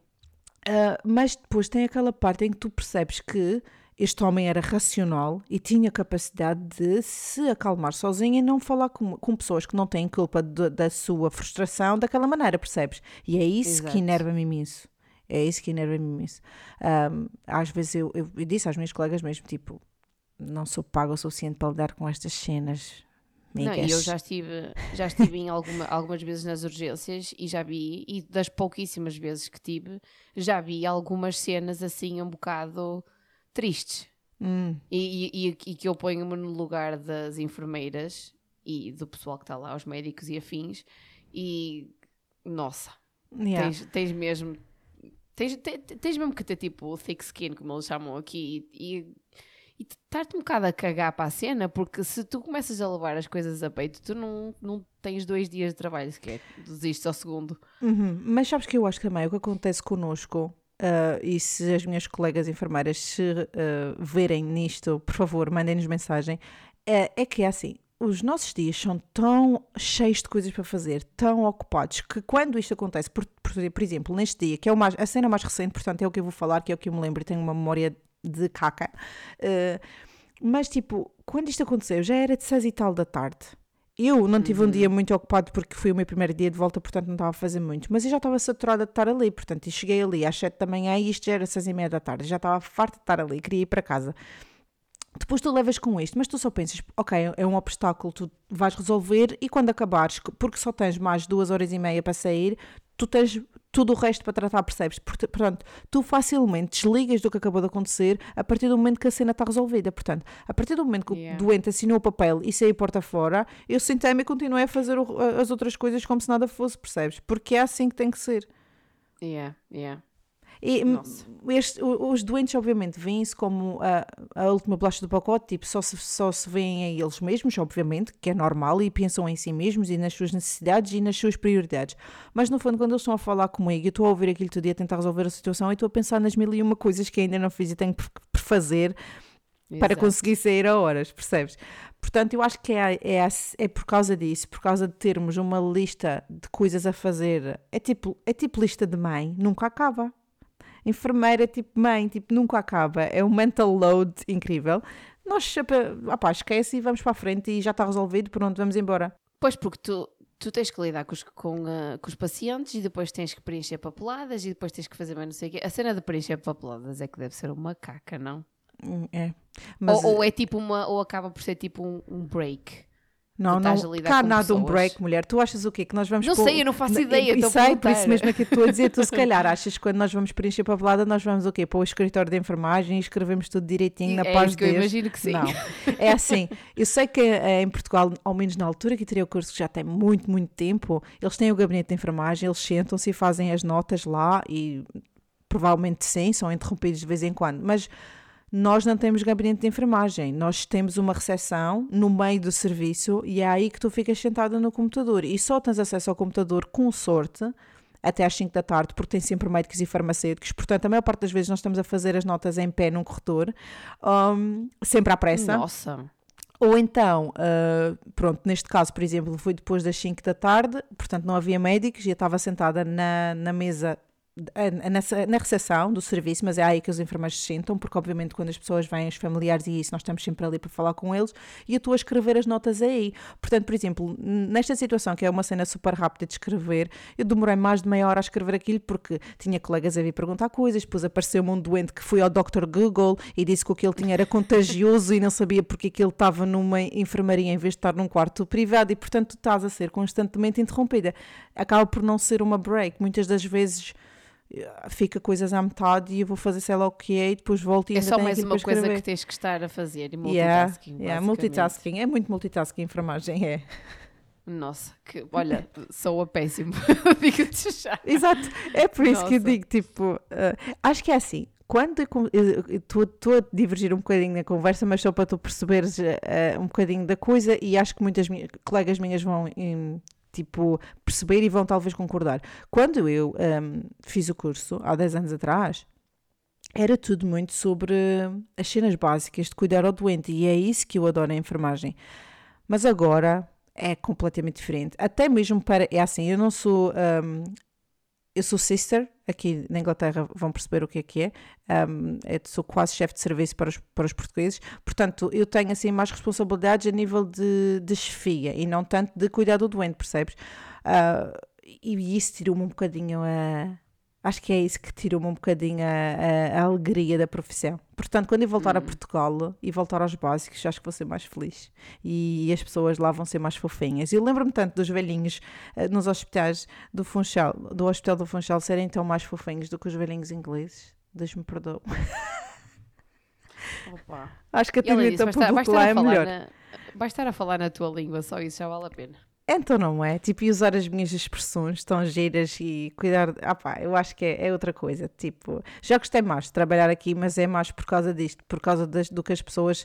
Uh, mas depois tem aquela parte em que tu percebes que este homem era racional e tinha capacidade de se acalmar sozinho e não falar com, com pessoas que não têm culpa de, da sua frustração daquela maneira, percebes? E é isso Exato. que enerva-me imenso. É isso que enerva-me imenso. Um, às vezes eu, eu, eu, disse às minhas colegas mesmo, tipo, não sou pago o suficiente para lidar com estas cenas. Não, eu já estive, já estive em alguma, algumas vezes nas urgências e já vi, e das pouquíssimas vezes que tive, já vi algumas cenas assim um bocado tristes. Hum. E, e, e, que eu ponho-me no lugar das enfermeiras e do pessoal que está lá, os médicos e afins, e nossa, yeah. tens, tens mesmo. Tens, tens, mesmo que ter tipo thick skin, como eles chamam aqui, e, e estar-te um bocado a cagar para a cena, porque se tu começas a levar as coisas a peito, tu não, não tens dois dias de trabalho sequer, desistes ao segundo. Uhum. Mas sabes que eu acho que também o que acontece connosco Uh, e se as minhas colegas enfermeiras se uh, verem nisto, por favor, mandem-nos mensagem. É, é que é assim, os nossos dias são tão cheios de coisas para fazer, tão ocupados, que quando isto acontece, por, por, por exemplo, neste dia, que é mais, a cena mais recente, portanto é o que eu vou falar, que é o que eu me lembro e tenho uma memória de caca. Uh, mas tipo, quando isto aconteceu, já era de 6 e tal da tarde. Eu não tive uhum. um dia muito ocupado porque foi o meu primeiro dia de volta, portanto não estava a fazer muito. Mas eu já estava saturada de estar ali, portanto, eu cheguei ali às 7 da manhã e isto já era 6 e meia da tarde. Já estava farta de estar ali, queria ir para casa. Depois tu levas com isto, mas tu só pensas, ok, é um obstáculo, tu vais resolver e quando acabares, porque só tens mais duas horas e meia para sair, tu tens tudo o resto para tratar, percebes? Portanto, tu facilmente desligas do que acabou de acontecer a partir do momento que a cena está resolvida. Portanto, a partir do momento que yeah. o doente assinou o papel e saiu porta fora, eu sentei-me e continuei a fazer as outras coisas como se nada fosse, percebes? Porque é assim que tem que ser. Yeah, yeah. E este, os doentes, obviamente, veem-se como a, a última bolacha do pacote, tipo, só se, só se veem a eles mesmos, obviamente, que é normal, e pensam em si mesmos e nas suas necessidades e nas suas prioridades. Mas, no fundo, quando eles estão a falar comigo, eu estou a ouvir aquilo todo dia, a tentar resolver a situação, e estou a pensar nas mil e uma coisas que ainda não fiz e tenho por, por fazer Exato. para conseguir sair a horas, percebes? Portanto, eu acho que é, é, é por causa disso, por causa de termos uma lista de coisas a fazer. É tipo, é tipo lista de mãe, nunca acaba enfermeira tipo mãe, tipo nunca acaba, é um mental load incrível. Nós, opá, esquece e vamos para a frente e já está resolvido, pronto, vamos embora. Pois, porque tu, tu tens que lidar com os, com, uh, com os pacientes e depois tens que preencher papeladas e depois tens que fazer mais não sei o quê. A cena de preencher papeladas é que deve ser uma caca, não? Hum, é. Mas... Ou, ou, é tipo uma, ou acaba por ser tipo um, um break. Não, não, cá nada um break, mulher. Tu achas o quê? Que nós vamos Não sei, eu não faço ideia. E sei, por isso mesmo é que estou a dizer, tu se calhar achas que quando nós vamos preencher para a balada, nós vamos o quê? Para o escritório de enfermagem e escrevemos tudo direitinho na é paz de Deus. eu imagino que sim. Não, é assim. Eu sei que é, em Portugal, ao menos na altura que teria o curso que já tem muito, muito tempo, eles têm o gabinete de enfermagem, eles sentam-se e fazem as notas lá e provavelmente sim, são interrompidos de vez em quando, mas nós não temos gabinete de enfermagem, nós temos uma recepção no meio do serviço e é aí que tu ficas sentada no computador e só tens acesso ao computador com sorte até às 5 da tarde, porque tem sempre médicos e farmacêuticos, portanto, a maior parte das vezes nós estamos a fazer as notas em pé num corredor, um, sempre à pressa. Nossa! Ou então, uh, pronto, neste caso, por exemplo, foi depois das 5 da tarde, portanto não havia médicos e eu estava sentada na, na mesa nessa, na recepção do serviço, mas é aí que os enfermeiros se sentam, porque obviamente quando as pessoas vêm, os familiares e isso, nós estamos sempre ali para falar com eles, e eu estou a escrever as notas aí. Portanto, por exemplo, nesta situação, que é uma cena super rápida de escrever, eu demorei mais de meia hora a escrever aquilo, porque tinha colegas a vir perguntar coisas, depois apareceu-me um doente que foi ao Dr. Google e disse que o que ele tinha era contagioso e não sabia porque que ele estava numa enfermaria em vez de estar num quarto privado, e portanto tu estás a ser constantemente interrompida. Acaba por não ser uma break. Muitas das vezes fica coisas à metade e eu vou fazer sei lá o que é e depois volto e É só mais uma coisa que tens que estar a fazer e multitasking. Yeah, yeah, multitasking, é muito multitasking enfermagem, é. Nossa, que, olha, sou a péssimo, digo-te já. Exato, é por isso Nossa. que eu digo, tipo, uh, acho que é assim, quando estou a divergir um bocadinho na conversa, mas só para tu perceberes uh, um bocadinho da coisa, e acho que muitas minhas, colegas minhas vão em, tipo, perceber e vão talvez concordar. Quando eu um, fiz o curso, há 10 anos atrás, era tudo muito sobre as cenas básicas de cuidar ao doente e é isso que eu adoro em enfermagem. Mas agora é completamente diferente. Até mesmo para. É assim, eu não sou. Um, eu sou sister, aqui na Inglaterra vão perceber o que é que é. Um, eu sou quase chefe de serviço para os, para os portugueses, portanto, eu tenho assim mais responsabilidades a nível de, de chefia e não tanto de cuidar do doente, percebes? Uh, e isso tirou-me um bocadinho a Acho que é isso que tirou-me um bocadinho a, a, a, alegria da profissão. Portanto, quando eu voltar a hum. Portugal e voltar aos básicos, acho que vou ser mais feliz. E, as pessoas lá vão ser mais fofinhas. Eu lembro-me tanto dos velhinhos uh, nos hospitais do Funchal, do Hospital do Funchal, serem tão mais fofinhos do que os velhinhos ingleses. Deus-me perdoe. Acho que a atendimento público lá é melhor. Na, vai estar a falar na tua língua, só isso já vale a pena. Então não é? Tipo, e usar as minhas expressões tão giras e cuidar. Ah pá, eu acho que é, é, outra coisa. Tipo, já gostei mais de trabalhar aqui, mas é mais por causa disto, por causa das, do que as pessoas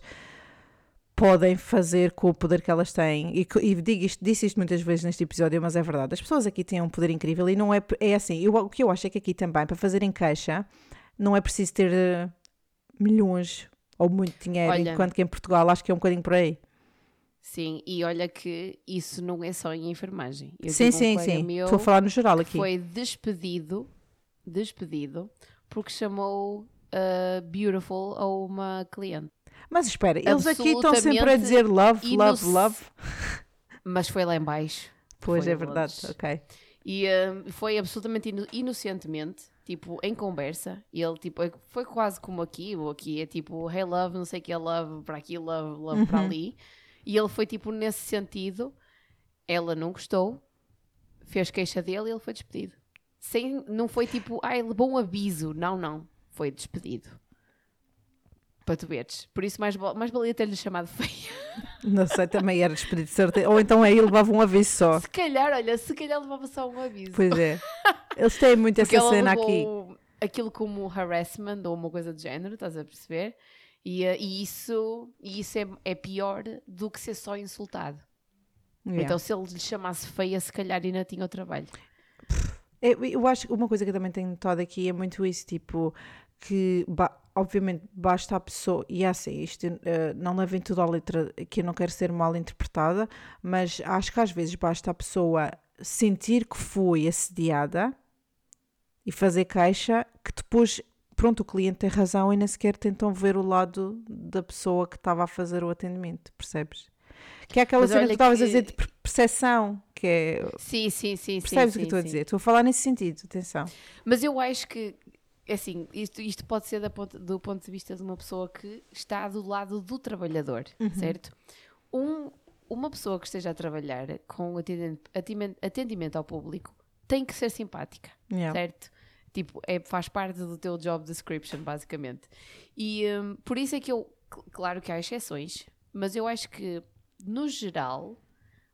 podem fazer com o poder que elas têm. E, e digo isto, disse isto muitas vezes neste episódio, mas é verdade. As pessoas aqui têm um poder incrível e não é. É assim, eu, o que eu acho é que aqui também, para fazer encaixa, não é preciso ter uh, milhões ou muito dinheiro, Olha, enquanto que em Portugal acho que é um bocadinho por aí. Sim, e olha que isso não é só em enfermagem. Eu sim, tive um sim, sim. Estou a falar no geral aqui. foi despedido, despedido, porque chamou uh, beautiful a uma cliente. Mas espera, eles aqui estão sempre a dizer love, love, love. Mas foi lá em baixo. Pois é verdade, ok. E uh, foi absolutamente ino- inocentemente, tipo, em conversa. E ele, tipo, é- foi quase como aqui, ou aqui é tipo, hey love, não sei o que é love, para aqui, love, love para Uhum. ali. E ele foi, tipo, nesse sentido. Ela não gostou, fez queixa dele e ele foi despedido. Sem, não foi tipo, ai, levou um aviso. Não, não. Foi despedido. Para tu veres. Por isso, mais, mais valia ter-lhe chamado feia. Não sei, também era despedido de certeza. Ou então aí levava um aviso só. Se calhar, olha, se calhar levava só um aviso. Pois é. Eles têm muito Porque essa cena aqui. aquilo como harassment ou uma coisa do género, estás a perceber? E, eh, e isso, e isso é, é pior do que ser só insultado. Yeah. Então, se ele lhe chamasse feia, se calhar ainda tinha o trabalho. Eu, eu acho que uma coisa que eu também tenho notado aqui é muito isso, tipo, que ba- obviamente basta a pessoa, e é assim, isto eh, não levem tudo à letra, que eu não quero ser mal interpretada, mas acho que às vezes basta a pessoa sentir que foi assediada e fazer queixa, que depois, pronto, o cliente tem razão e nem sequer tentam ver o lado da pessoa que estava a fazer o atendimento, percebes? Que é aquela Mas cena que tu estavas a que- dizer de per- percepção, que é Sim, sim, sim. Percebes sim, o que estou a dizer? Estou a falar nesse sentido, atenção. Mas eu acho que, assim, isto, isto pode ser ponto- do ponto de vista de uma pessoa que está do lado do trabalhador, Uhum. certo? Um, uma pessoa que esteja a trabalhar com atendimento, atendimento- atendimento ao público tem que ser simpática, Yeah. certo? Tipo, é, faz parte do teu job description, basicamente. E hum, por isso é que eu, cl- claro que há exceções, mas eu acho que, no geral,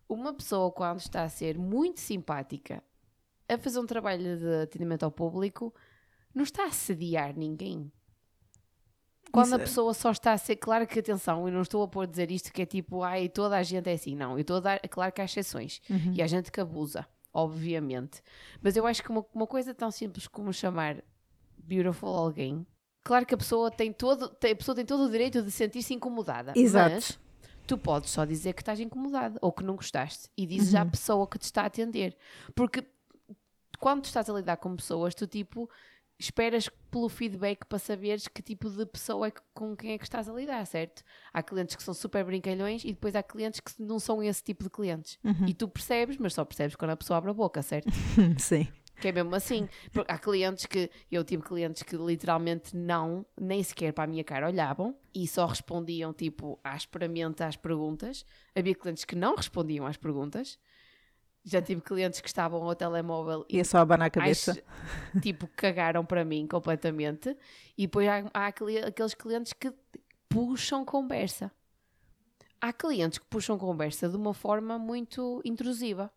uma pessoa quando está a ser muito simpática a fazer um trabalho de atendimento ao público, não está a assediar ninguém. Quando Isso a é- pessoa só está a ser, claro que atenção, eu não estou a pôr dizer isto que é tipo, ai, toda a gente é assim, não, eu estou a dar, claro que há exceções, Uhum. e há gente que abusa, obviamente, mas eu acho que uma, uma coisa tão simples como chamar beautiful alguém, claro que a pessoa tem todo, tem- a pessoa tem todo o direito de sentir-se incomodada, Exato. mas tu podes só dizer que estás incomodado ou que não gostaste e dizes à Uhum. pessoa que te está a atender. Porque quando tu estás a lidar com pessoas, tu tipo esperas pelo feedback para saberes que tipo de pessoa é que, com quem é que estás a lidar, certo? Há clientes que são super brincalhões e depois há clientes que não são esse tipo de clientes. Uhum. E tu percebes, mas só percebes quando a pessoa abre a boca, certo? Sim. Que é mesmo assim. Porque há clientes que. Eu tive clientes que literalmente não, nem sequer para a minha cara olhavam e só respondiam, tipo, asperamente às perguntas. Havia clientes que não respondiam às perguntas. Já tive clientes que estavam ao telemóvel E é só abanar a cabeça. acho- tipo, cagaram para mim completamente. E depois há, há aquele- aqueles clientes que puxam conversa. Há clientes que puxam conversa de uma forma muito intrusiva.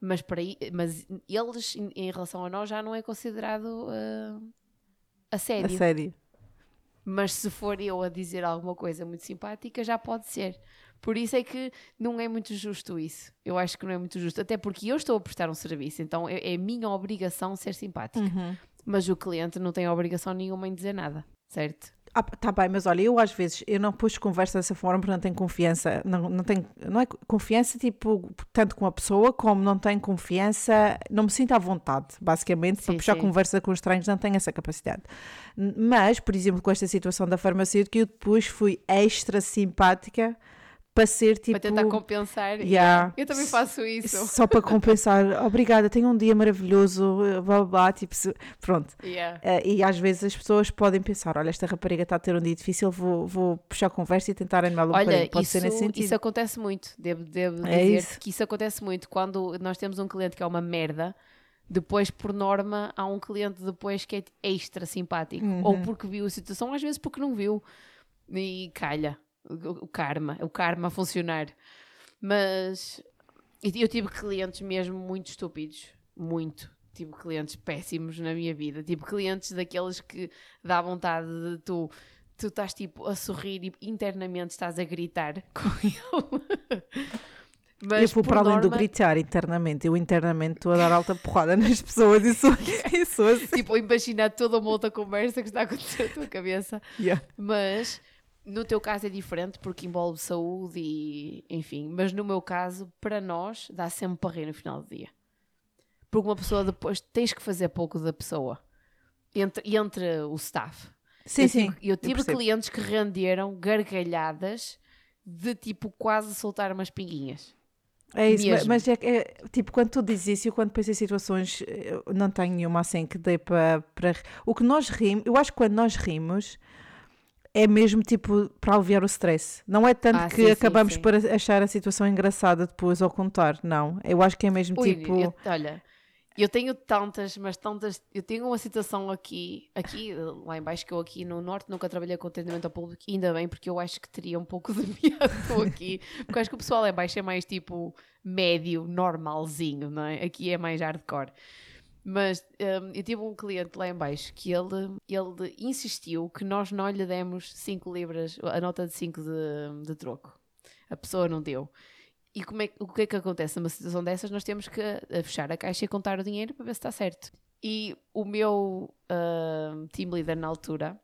Mas, para, mas eles, em, relação a nós, já não é considerado ah, A assédio. Mas se for eu a dizer alguma coisa muito simpática, já pode ser. Por isso é que não é muito justo isso. Eu acho que não é muito justo. Até porque eu estou a prestar um serviço, então é, é minha obrigação ser simpática. Uhum. Mas o cliente não tem obrigação nenhuma em dizer nada, certo? Ah, tá bem, mas olha, eu às vezes eu não puxo conversa dessa forma porque não tenho confiança, não, não tenho, não é confiança tipo, tanto com a pessoa como não tenho confiança, não me sinto à vontade, basicamente, para Sim, puxar sim. conversa com estranhos não tenho essa capacidade. Mas, por exemplo, com esta situação da farmacêutica, eu depois fui extra simpática para ser tipo. Para tentar compensar. Yeah. Eu também faço isso. Só para compensar, obrigada, tenho um dia maravilhoso, blá blá blá, tipo, pronto. Yeah. Eh, e às vezes as pessoas podem pensar: olha, esta rapariga está a ter um dia difícil, vou, vou puxar conversa e tentar animá-la Olha, bocadinho. Pode isso, ser nesse sentido. isso acontece muito. Devo, devo É dizer que isso acontece muito. Quando nós temos um cliente que é uma merda, depois, por norma, há um cliente depois que é extra simpático. Uhum. Ou porque viu a situação, às vezes porque não viu. E calha. O, karma. O karma a funcionar. Mas eu tive clientes mesmo muito estúpidos. Muito. Tive clientes péssimos na minha vida. Tive clientes daqueles que dá vontade de tu tu estás tipo a sorrir e internamente estás a gritar com ele. eu vou para além do norma, gritar internamente, eu internamente estou a dar alta porrada nas pessoas e sou, e sou assim. Tipo, imaginar toda uma outra conversa que está a acontecer na tua cabeça. Yeah. Mas No teu caso é diferente porque envolve saúde e enfim, mas no meu caso, para nós, dá sempre para rir no final do dia. Porque uma pessoa depois tens que fazer pouco da pessoa entre, entre o staff. Sim, eu sim. Tive, eu tive percebo. clientes que renderam gargalhadas de tipo quase soltar umas pinguinhas. É isso, Mesmo. mas é, que é tipo, quando tu dizes isso, eu quando penso em situações, eu não tenho nenhuma assim que dê para. para- O que nós rimos, eu acho que quando nós rimos é mesmo tipo para aliviar o stress. Não é tanto Ah, que sim, acabamos sim. por achar a situação engraçada depois ao contar, não. Eu acho que é mesmo Ui, tipo. eu- olha, eu tenho tantas, mas tantas. Eu tenho uma situação aqui, aqui, lá em baixo, que eu aqui no Norte nunca trabalhei com atendimento ao público, ainda bem, porque eu acho que teria um pouco de medo aqui. Porque acho que o pessoal lá em baixo é mais tipo médio, normalzinho, não é? Aqui é mais hardcore. Mas hum, eu tive um cliente lá em baixo que ele, ele insistiu que nós não lhe demos 5 libras, a nota de 5 de, de troco. A pessoa não deu. E como é, o que é que acontece numa situação dessas? Nós temos que eh, fechar a caixa e contar o dinheiro para ver se está certo. E o meu ah, team leader na altura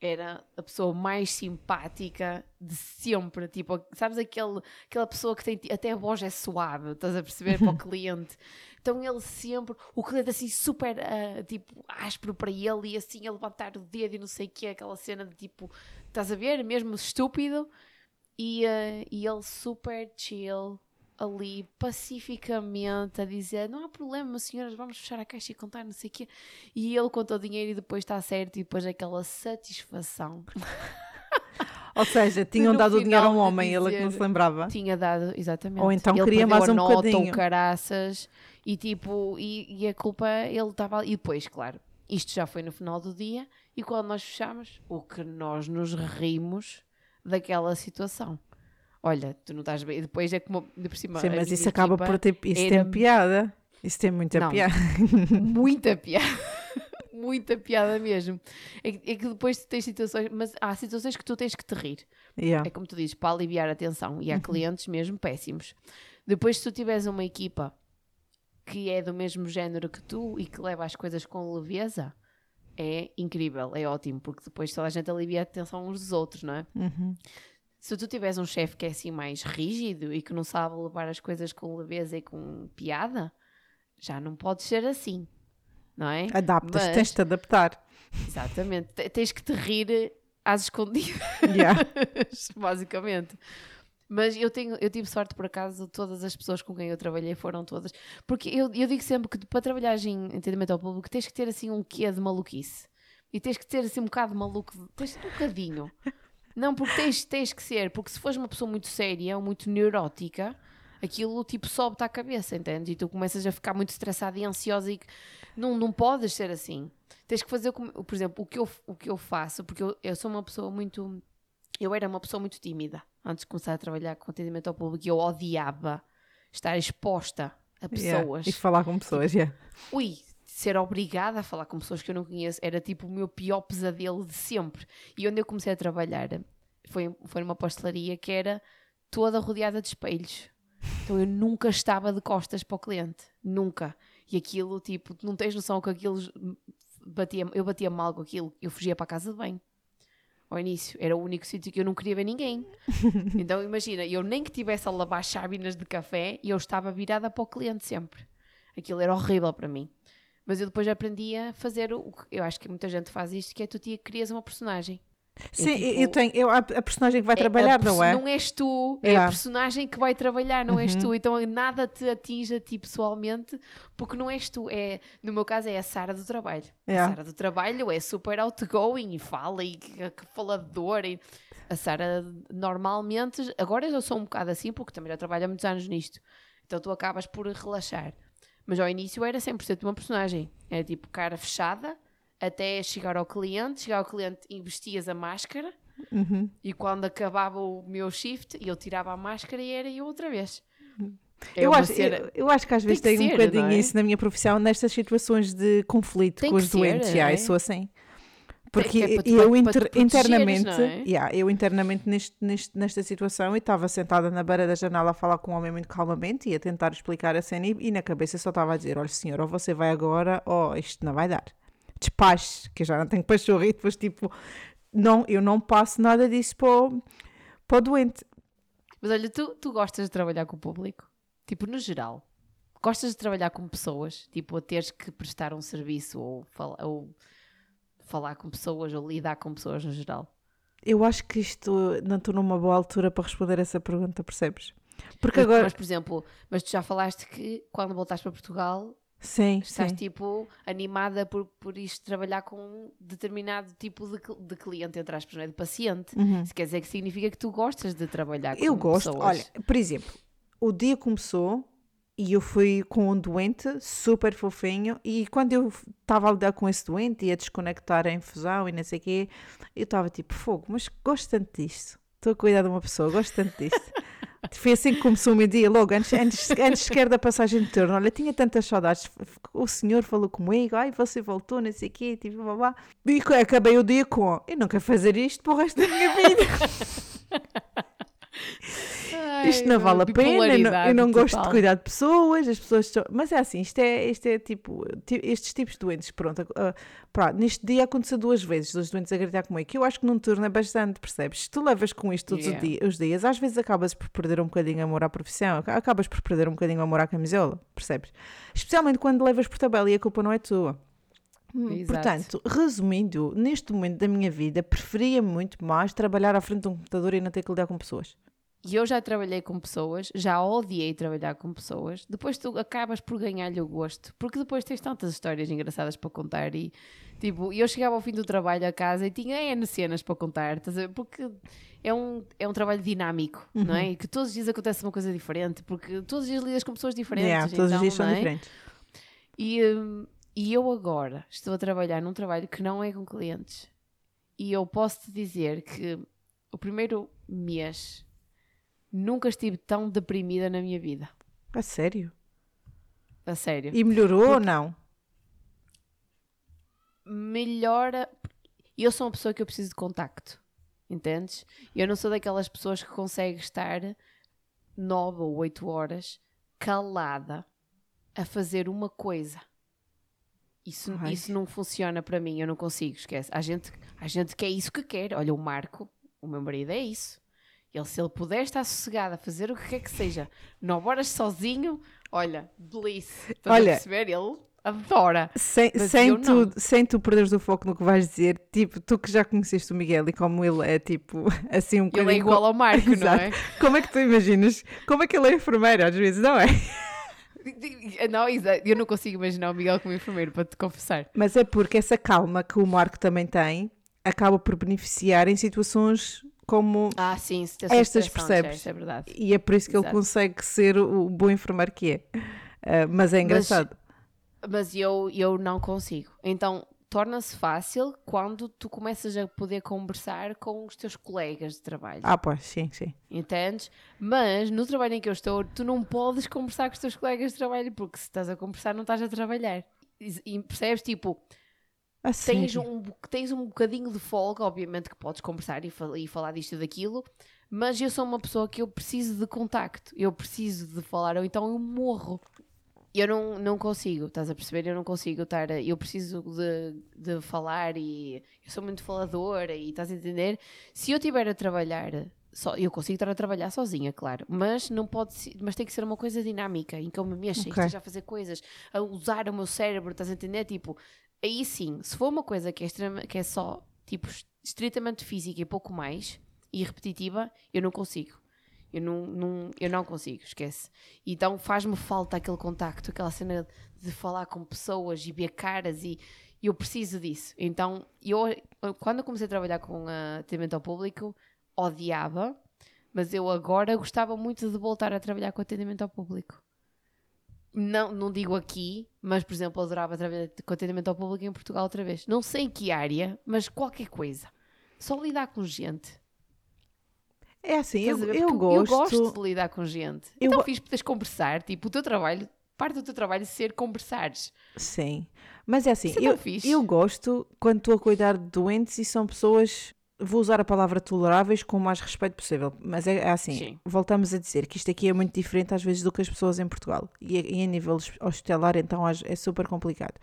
era a pessoa mais simpática de sempre. Tipo, sabes aquele, aquela pessoa que tem até a voz é suave, estás a perceber para o cliente. Então ele sempre, o cliente assim super ah, tipo áspero para ele e assim a levantar o dedo e não sei o que, aquela cena de tipo, estás a ver, mesmo estúpido. E, eh, e ele super chill ali, pacificamente, a dizer: Não há problema, senhoras, vamos fechar a caixa e contar, não sei o quê. E ele conta o dinheiro e depois está certo, e depois aquela satisfação. Ou seja, tinham dado o dinheiro a um homem e ele é que não dizer- se lembrava. Tinha dado, exatamente. Ou então ele queria mais um nota, bocadinho. o caraças, e tipo, e, e a culpa ele estava. E depois, claro, isto já foi no final do dia, e quando nós fechamos, o que nós nos rimos daquela situação. Olha, tu não estás bem. E depois é como, de por cima, Sim, mas isso acaba por ter. Isso era- tem piada. Isso tem muita Não. piada. muita piada. muita piada mesmo. É que, é que depois tu tens situações, mas há situações que tu tens que te rir. Yeah. É como tu dizes, para aliviar a tensão. E há Uhum. clientes mesmo péssimos. Depois, se tu tiveres uma equipa que é do mesmo género que tu e que leva as coisas com leveza, é incrível, é ótimo, porque depois toda a gente alivia a tensão uns dos outros, não é? Uhum. Se tu tiveres um chefe que é assim mais rígido e que não sabe levar as coisas com leveza e com piada, já não pode ser assim, não é? Adaptas, Mas- tens de te adaptar. Exatamente, Te- tens que te rir às escondidas. Yeah. basicamente. Mas eu, tenho, eu tive sorte, por acaso, todas as pessoas com quem eu trabalhei foram todas. Porque eu, eu digo sempre que para trabalhar em entendimento ao público tens que ter assim um quê de maluquice. E tens que ter assim um bocado de maluco. Tens um bocadinho. Não, porque tens, tens que ser. Porque se fores uma pessoa muito séria ou muito neurótica, aquilo tipo sobe-te à cabeça, entende? E tu começas a ficar muito estressada e ansiosa e não, não podes ser assim. Tens que fazer, como, por exemplo, o que eu, o que eu faço, porque eu, eu sou uma pessoa muito. Eu era uma pessoa muito tímida antes de começar a trabalhar com atendimento ao público eu odiava estar exposta a Yeah. pessoas. E falar com pessoas, yeah. Ui, ser obrigada a falar com pessoas que eu não conheço era tipo o meu pior pesadelo de sempre. E onde eu comecei a trabalhar foi, foi numa pastelaria que era toda rodeada de espelhos. Então eu nunca estava de costas para o cliente. Nunca. E aquilo, tipo, não tens noção que aquilo batia, eu batia mal com aquilo. Eu fugia para a casa de banho. Ao início, era o único sítio que eu não queria ver ninguém. Então imagina, eu nem que tivesse a lavar chávenas de café e eu estava virada para o cliente sempre. Aquilo era horrível para mim. Mas eu depois aprendi a fazer o que eu acho que muita gente faz isto, que é tu te crias uma personagem. Sim, tipo- eu tenho. Eu, a, personagem que vai É, trabalhar, não é? Não és tu, é Yeah. a personagem que vai trabalhar, não és Uhum. tu. Então nada te atinge a ti pessoalmente, porque não és tu. É, no meu caso é a Sara do trabalho. A Sara do trabalho é super outgoing e fala e que, que faladora. E a Sara normalmente, agora eu sou um bocado assim, porque também já trabalho há muitos anos nisto. Então tu acabas por relaxar. Mas ao início era 100% uma personagem. Era tipo cara fechada, até chegar ao cliente. Chegar ao cliente e vestias a máscara. Uhum. E quando acabava o meu shift, eu tirava a máscara e era eu outra vez. É eu, acho, cena- eu, eu acho que às vezes Tem tem, que um ser, bocadinho é? isso na minha profissão, nestas situações de conflito Tem com os ser, doentes. é? sou assim. Porque que é te- eu inter- internamente, é? yeah, eu internamente neste, neste- nesta situação, eu estava sentada na beira da janela a falar com um homem muito calmamente e a tentar explicar a cena e, e na cabeça só estava a dizer, olha senhor, ou você vai agora ou isto não vai dar. Despache, que eu já não tenho pachorra e depois tipo não, eu não passo nada disso para o, para o doente. Mas olha, tu, tu gostas de trabalhar com o público? Tipo, no geral. Gostas de trabalhar com pessoas? Tipo, a teres que prestar um serviço ou, fala, ou falar com pessoas ou lidar com pessoas no geral? Eu acho que isto não estou numa boa altura para responder essa pergunta, percebes? Porque mas, agora. Mas, por exemplo, mas tu já falaste que quando voltaste para Portugal Sim, estás sim. tipo animada por, por isto trabalhar com um determinado tipo de, de cliente, entre aspas, não é? De paciente. Isso quer dizer que significa que tu gostas de trabalhar com Uhum. Eu gosto. pessoas. Olha, por exemplo, o dia começou e eu fui com um doente super fofinho e quando eu estava a lidar com esse doente e a desconectar a infusão e não sei o quê, eu estava tipo, fogo, mas gosto tanto disto. Estou a cuidar de uma pessoa, gosto tanto disto. Foi assim que começou o meu dia, logo, antes, antes, antes sequer da passagem de turno. Olha, tinha tantas saudades. O senhor falou comigo, ai, você voltou, não sei o quê, tipo, blá, blá. E acabei o dia com, eu quero fazer isto para o resto da minha vida. Ai, Isto não vale a pena, eu não, eu não gosto de cuidar de pessoas, as pessoas estão... Mas é assim, isto é, isto é tipo, ti- estes tipos de doentes, pronto, ah, pá, neste dia aconteceu duas vezes, dois doentes a gritar comigo, que eu acho que num turno é bastante, percebes? Se tu levas com isto todos os Yeah. os dias, às vezes acabas por perder um bocadinho amor à profissão, aca- acabas por perder um bocadinho amor à camisola, percebes? Especialmente quando levas por tabela e a culpa não é tua. Hum, Exato. Portanto, resumindo, neste momento da minha vida, preferia muito mais trabalhar à frente de um computador e não ter que lidar com pessoas. E eu já trabalhei com pessoas, já odiei trabalhar com pessoas. Depois tu acabas por ganhar-lhe o gosto, porque depois tens tantas histórias engraçadas para contar. E tipo, eu chegava ao fim do trabalho a casa e tinha N cenas para contar, porque é um, é um trabalho dinâmico, não é? E que todos os dias acontece uma coisa diferente, porque todos os dias lidas com pessoas diferentes. Yeah, todos então, os dias são é? diferentes. E, hum, e eu agora estou a trabalhar num trabalho que não é com clientes. E eu posso te dizer que o primeiro mês nunca estive tão deprimida na minha vida. A sério? A sério. E melhorou ou não? Melhora. Eu sou uma pessoa que eu preciso de contacto. Entendes? Eu não sou daquelas pessoas que consegue estar nove ou oito horas calada a fazer uma coisa. Isso, Ai. isso não funciona para mim, eu não consigo, esquece. Há gente, há gente que é isso que quer. Olha, o Marco, o meu marido, é isso. Ele, se ele puder estar sossegado a fazer o que quer que seja, nove horas sozinho, olha, bliss. Estás Olha. a perceber? Ele adora. Sem, sem, não. tu, sem tu perderes o foco no que vais dizer, tipo, tu que já conheceste o Miguel e como ele é, tipo, assim um Ele bocadinho... é igual ao Marco, não Exato. é? Como é que tu imaginas? Como é que ele é enfermeiro às vezes, não é? Não, eu não consigo imaginar o Miguel como enfermeiro, para te confessar. Mas é porque essa calma que o Marco também tem acaba por beneficiar em situações como... Ah, sim, Estas percebes? É verdade. E é por isso que ele Exato. consegue ser o bom enfermeiro que é. Ah, mas é engraçado. Mas eu, eu não consigo. Então, torna-se fácil quando tu começas a poder conversar com os teus colegas de trabalho. Ah, pois, sim, sim. Entendes? Mas no trabalho em que eu estou, tu não podes conversar com os teus colegas de trabalho, porque se estás a conversar, não estás a trabalhar. E, e percebes? Tipo, A tens sério? um, tens um bocadinho de folga, obviamente que podes conversar e, fal- e falar disto e daquilo, mas eu sou uma pessoa que eu preciso de contacto, eu preciso de falar, ou então eu morro. Eu não, não consigo, estás a perceber? Eu não consigo estar. Eu preciso de, de falar e eu sou muito faladora e estás a entender? Se eu estiver a trabalhar, só, eu consigo estar a trabalhar sozinha, claro, mas não pode ser, mas tem que ser uma coisa dinâmica em que eu me mexa e Ok. esteja a fazer coisas, a usar o meu cérebro, estás a entender? Tipo, aí sim, se for uma coisa que é, extrema- que é só tipo est- estritamente física e pouco mais e repetitiva, eu não consigo. Eu não, não, eu não consigo, esquece. Então faz-me falta aquele contacto, aquela cena de falar com pessoas e ver caras e eu preciso disso. Então, eu- quando eu comecei a trabalhar com ah, atendimento ao público, odiava, mas eu agora gostava muito de voltar a trabalhar com atendimento ao público. Não, não digo aqui, mas por exemplo, adorava trabalhar com atendimento ao público em Portugal outra vez. Não sei em que área, mas qualquer coisa. Só lidar com gente. É assim, eu, eu Porque gosto... eu gosto de lidar com gente. Eu então go- fiz poderes conversar, tipo, o teu trabalho, parte do teu trabalho é ser conversares. Sim. Mas é assim, Isso é eu, eu gosto quando estou a cuidar de doentes e são pessoas vou usar a palavra toleráveis com o mais respeito possível, mas é, é assim, Sim. voltamos a dizer que isto aqui é muito diferente às vezes do que as pessoas em Portugal e, e em nível hospitalar então é super complicado.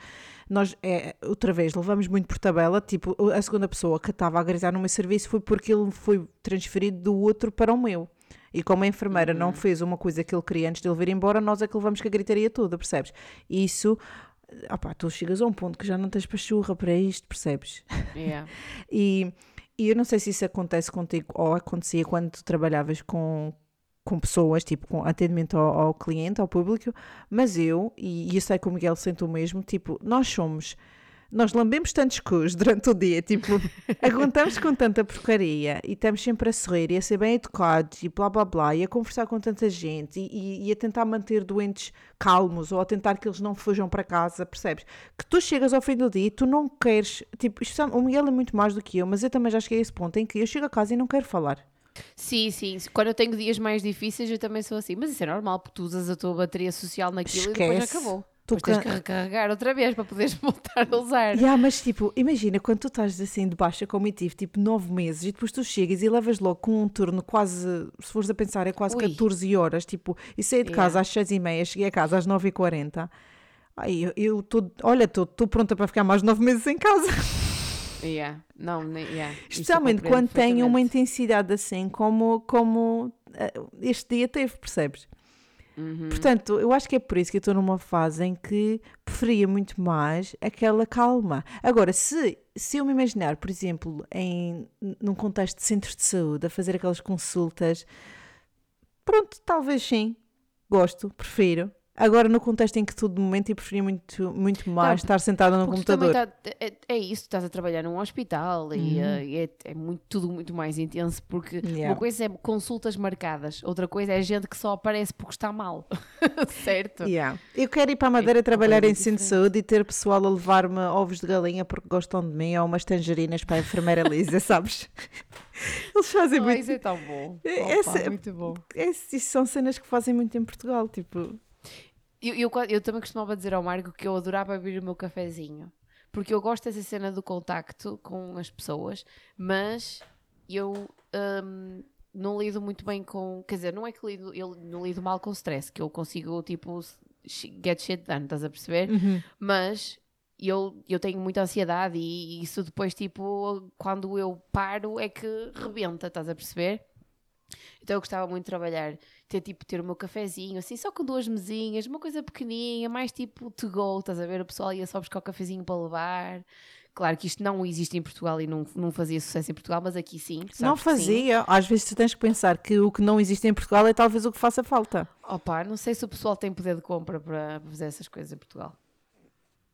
Nós, é, outra vez, levamos muito por tabela, tipo, a segunda pessoa que estava a gritar no meu serviço foi porque ele foi transferido do outro para o meu. E como a enfermeira não fez uma coisa que ele queria antes de ele vir embora, nós é que levamos com a gritaria toda, percebes? Isso, opá, tu chegas a um ponto que já não tens pachurra para isto, percebes? Yeah. E, e eu não sei se isso acontece contigo ou acontecia quando tu trabalhavas com, com pessoas, tipo com atendimento ao, ao cliente, ao público, mas eu, e, e eu sei que o Miguel sente o mesmo, tipo, nós somos. Nós lambemos tantos cus durante o dia, tipo, aguentamos com tanta porcaria e estamos sempre a sorrir e a ser bem educados e blá blá blá e a conversar com tanta gente e, e- e a tentar manter doentes calmos ou a tentar que eles não fujam para casa, percebes? Que tu chegas ao fim do dia e tu não queres, tipo, isto sabe, o Miguel é muito mais do que eu, mas eu também já cheguei a esse ponto em que eu chego a casa e não quero falar. Sim, sim. Quando eu tenho dias mais difíceis, eu também sou assim. Mas isso é normal, porque tu usas a tua bateria social naquilo e depois Esquece. acabou. Tu Depois tens que recarregar outra vez para poderes voltar a usar. Yeah, mas tipo, imagina quando tu estás assim de baixa comitiva, tipo nove meses, e depois tu chegas e levas logo com um turno quase, se fores a pensar, é quase Ui. 14 horas, tipo, e saí de Yeah. casa às 6 e meia, cheguei a casa às 9 e 40 Ai, eu estou, olha, estou pronta para ficar mais nove meses em casa. Yeah. Não, nem- yeah. Especialmente quando tem uma intensidade assim como, como eh, este dia teve, percebes? Uhum. Portanto, eu acho que é por isso que eu estou numa fase em que preferia muito mais aquela calma. Agora, se, se eu me imaginar, por exemplo, em, num contexto de centros de saúde, a fazer aquelas consultas, pronto, talvez sim, gosto, prefiro. Agora, no contexto em que tudo de momento, eu preferia muito, muito mais estar sentada no computador. tá- é, é isso, tu estás a trabalhar num hospital e, Uhum. eh, e é, é muito, tudo muito mais intenso porque Yeah. uma coisa é consultas marcadas, outra coisa é gente que só aparece porque está mal. certo? Yeah. Eu quero ir para a Madeira trabalhar em centro de saúde e ter pessoal a levar-me ovos de galinha porque gostam de mim ou umas tangerinas para a enfermeira Lisa, sabes? Eles fazem Ah, muito. isso é tão bom. É- Opa, essa- muito bom. Essas isso são cenas que fazem muito em Portugal, tipo. Eu, eu, eu também costumava dizer ao Marco que eu adorava beber o meu cafezinho. Porque eu gosto dessa cena do contacto com as pessoas, mas eu hum, não lido muito bem com. Quer dizer, não é que lido, eu não lido mal com stress, que eu consigo, tipo, get shit done, estás a perceber? Mas eu, eu tenho muita ansiedade e isso depois, tipo, quando eu paro é que rebenta, estás a perceber? Então eu gostava muito de trabalhar, ter tipo, ter o meu cafezinho, assim, só com duas mesinhas, uma coisa pequeninha, mais tipo to go, estás a ver? O pessoal ia só buscar o cafezinho para levar. Claro que isto não existe em Portugal e não, não fazia sucesso em Portugal, mas aqui sim. não que sim. fazia. Às vezes tu tens que pensar que o que não existe em Portugal é talvez o que faça falta. Opa, não sei se o pessoal tem poder de compra para fazer essas coisas em Portugal.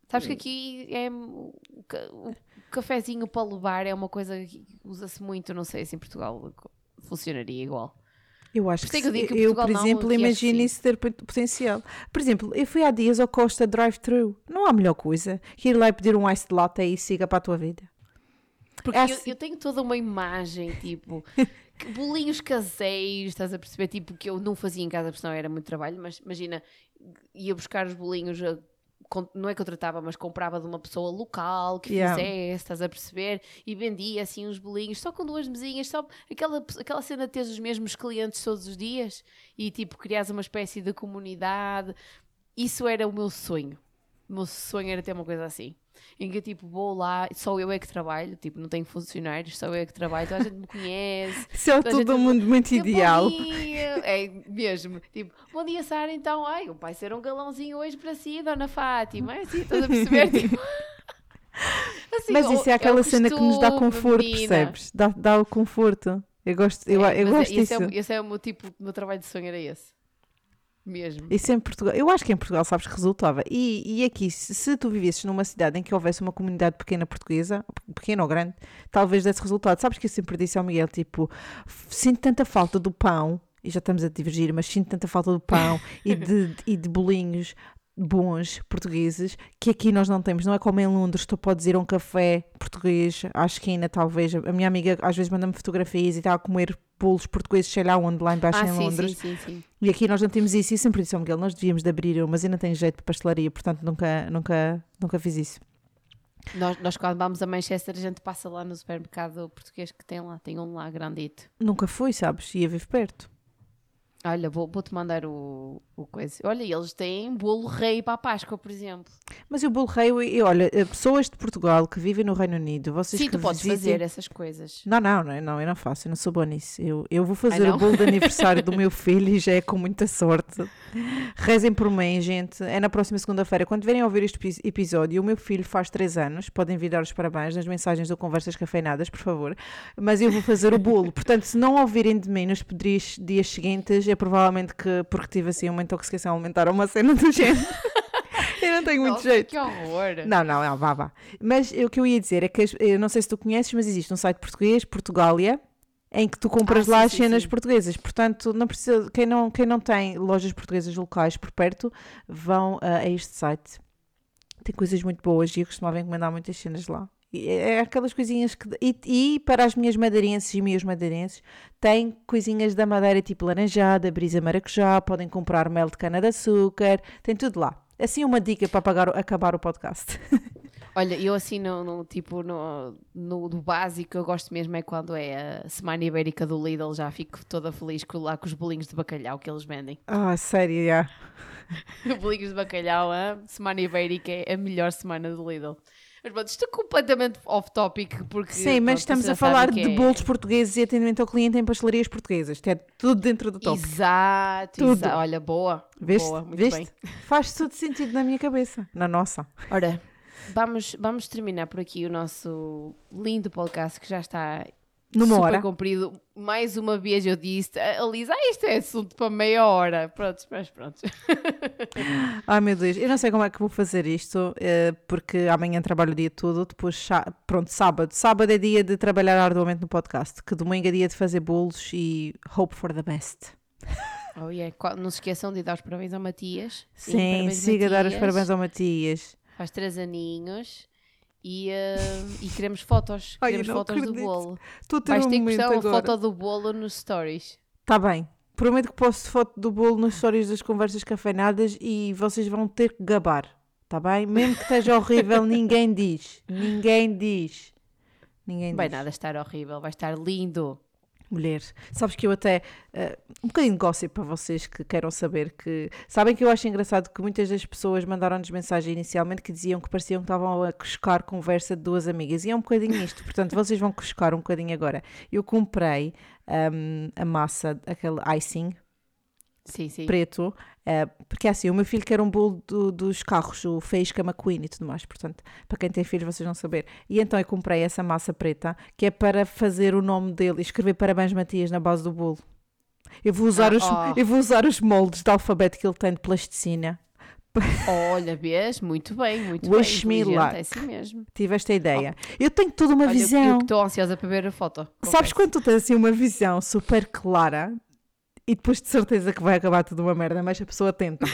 Sabes que aqui é o cafezinho para levar é uma coisa que usa-se muito, não sei se em Portugal funcionaria igual. Eu acho que, é que eu digo que eu, por exemplo, imagino isso ter pot- potencial. Por exemplo, eu fui há dias ao Costa Drive-Thru. Não há melhor coisa que ir lá e pedir um ice de latte e siga para a tua vida. Porque É eu, assim- eu tenho toda uma imagem, tipo, bolinhos caseiros, estás a perceber? Tipo, que eu não fazia em casa porque senão era muito trabalho, mas imagina, ia buscar os bolinhos, con- não é que eu tratava, mas comprava de uma pessoa local que Yeah. fizesse, estás a perceber? E vendia assim uns bolinhos, só com duas mesinhas, só aquela, aquela cena de teres os mesmos clientes todos os dias e tipo, criares uma espécie de comunidade. Isso era o meu sonho. O meu sonho era ter uma coisa assim. Em que eu tipo vou lá, só eu é que trabalho, tipo, não tenho funcionários, só eu é que trabalho, toda a gente me conhece. Isso é todo mundo muito Tipo, ideal. É mesmo. Tipo, bom dia, Sara. Então, ai, o pai ser um galãozinho hoje para si, Dona Fátima. É assim, estás a perceber? Tipo, assim, Mas isso é aquela o cena que nos dá conforto, menina. percebes? Dá, dá o conforto. Eu gosto, eu, É, eu mas gosto esse disso. É, esse é o meu tipo, o meu trabalho de sonho era esse. Mesmo. Isso em Portugal, eu acho que em Portugal, sabes que resultava. E, e aqui, se, se tu vivesses numa cidade em que houvesse uma comunidade pequena portuguesa, pequena ou grande, talvez desse resultado. Sabes que eu sempre disse ao Miguel, tipo, "F- sinto tanta falta do pão, e já estamos a divergir, mas sinto tanta falta do pão e, de, e de bolinhos bons portugueses que aqui nós não temos. Não é como em Londres, tu podes ir a um café português à esquina, talvez. A minha amiga às vezes manda-me fotografias e está a comer bolos portugueses, sei lá onde, lá embaixo Ah, em sim, Londres. sim, sim, sim. E aqui nós não temos isso. E sempre disse ao Miguel, nós devíamos de abrir um, mas eu não tenho jeito para pastelaria, portanto nunca, nunca, nunca fiz isso. Nós, nós quando vamos a Manchester, a gente passa lá no supermercado português que tem lá, tem um lá grandito. Nunca fui, sabes? Ia viver perto. Olha, vou- vou-te mandar o, o coisa. Olha, eles têm bolo rei para a Páscoa, por exemplo. Mas o bolo rei, e olha, eh, pessoas de Portugal que vivem no Reino Unido, vocês Sim, que tu podes visitem- fazer essas coisas. Não, não, não, não, eu não faço, eu não sou boa nisso. Eu, eu vou fazer o bolo de aniversário do meu filho e já é com muita sorte. Rezem por mim, gente. É na próxima segunda-feira. Quando vierem a ouvir este epi- episódio, o meu filho faz 3 anos. Podem vir dar os parabéns nas mensagens do Conversas Cafeinadas, por favor. Mas eu vou fazer o bolo. Portanto, se não ouvirem de mim nos dias seguintes, provavelmente que porque tive assim uma intoxicação alimentar ou uma cena do género. eu não tenho muito Nossa, jeito. Que horror! Não, não, não, vá, vá. Mas o que eu ia dizer é que, eu não sei se tu conheces, mas existe um site português, Portugália, em que tu compras Ah, lá sim, as sim, cenas sim. portuguesas. Portanto, não precisa, quem, não, quem não tem lojas portuguesas locais por perto, vão ah, a este site. Tem coisas muito boas e eu costumava encomendar muitas cenas lá. É é aquelas coisinhas que. E, e para as minhas madeirenses e meus madeirenses, tem coisinhas da madeira tipo laranjada, brisa maracujá, podem comprar mel de cana-de-açúcar, tem tudo lá. Assim, uma dica para apagar acabar o podcast. Olha, eu assim, no, no- tipo, no, no do básico, eu gosto mesmo é quando é a Semana Ibérica do Lidl, já fico toda feliz com, lá com os bolinhos de bacalhau que eles vendem. Ah, sério, já. bolinhos de bacalhau, a Semana Ibérica é a melhor semana do Lidl. Mas pronto, isto é completamente off-topic, porque... Sim, mas pronto, estamos a falar de é- bolos portugueses e atendimento ao cliente em pastelarias portuguesas. que É tudo dentro do top. Exato, Tudo. Olha, boa. Viste? Boa, muito Viste? bem. Faz todo sentido na minha cabeça. Na nossa. Ora, vamos, vamos terminar por aqui o nosso lindo podcast que já está Numa super hora. comprido. Mais uma vez eu disse, a Lisa, ah, isto é assunto para meia hora. Pronto, mas pronto. Ai meu Deus, eu não sei como é que vou fazer isto, eh, porque amanhã trabalho o dia todo, depois, pronto, sábado. Sábado é dia de trabalhar arduamente no podcast, que domingo é dia de fazer bolos e hope for the best. Oh, yeah. Não se esqueçam de dar os parabéns ao Matias. Sim, parabéns, siga a dar os Matias. parabéns ao Matias. Faz três aninhos. E, eh, e queremos fotos. Ai, queremos fotos do acredito. bolo. Estou a ter Vais um ter que postar uma foto do bolo nos stories. Tá bem. Prometo que posto foto do bolo nas histórias das conversas cafeinadas e vocês vão ter que gabar. Tá bem? Mesmo que esteja horrível, ninguém diz. Ninguém diz. Ninguém vai diz. nada estar horrível, vai estar lindo. Mulher, sabes que eu até. eh, um bocadinho de gossip para vocês que queiram saber que. Sabem que eu acho engraçado que muitas das pessoas mandaram-nos mensagem inicialmente que diziam que pareciam que estavam a cuscar conversa de duas amigas. E é um bocadinho isto. Portanto, vocês vão cuscar um bocadinho agora. Eu comprei ahm, a massa, aquele icing Sim, sim. preto, eh, porque é assim, o meu filho quer um bolo do- dos carros, o Faísca McQueen e tudo mais, portanto, para quem tem filhos vocês vão saber. E então eu comprei essa massa preta, que é para fazer o nome dele e escrever parabéns Matias na base do bolo. Eu vou usar, Ah, os, oh. eu vou usar os moldes de alfabeto que ele tem de plasticina. Olha, vês? Muito bem, muito Wish bem. me luck. É assim mesmo. Tive esta ideia. Eu tenho toda uma Olha, visão. Eu estou ansiosa para ver a foto. Sabes quando tu tens assim uma visão super clara e depois de certeza que vai acabar tudo uma merda, mas a pessoa tenta.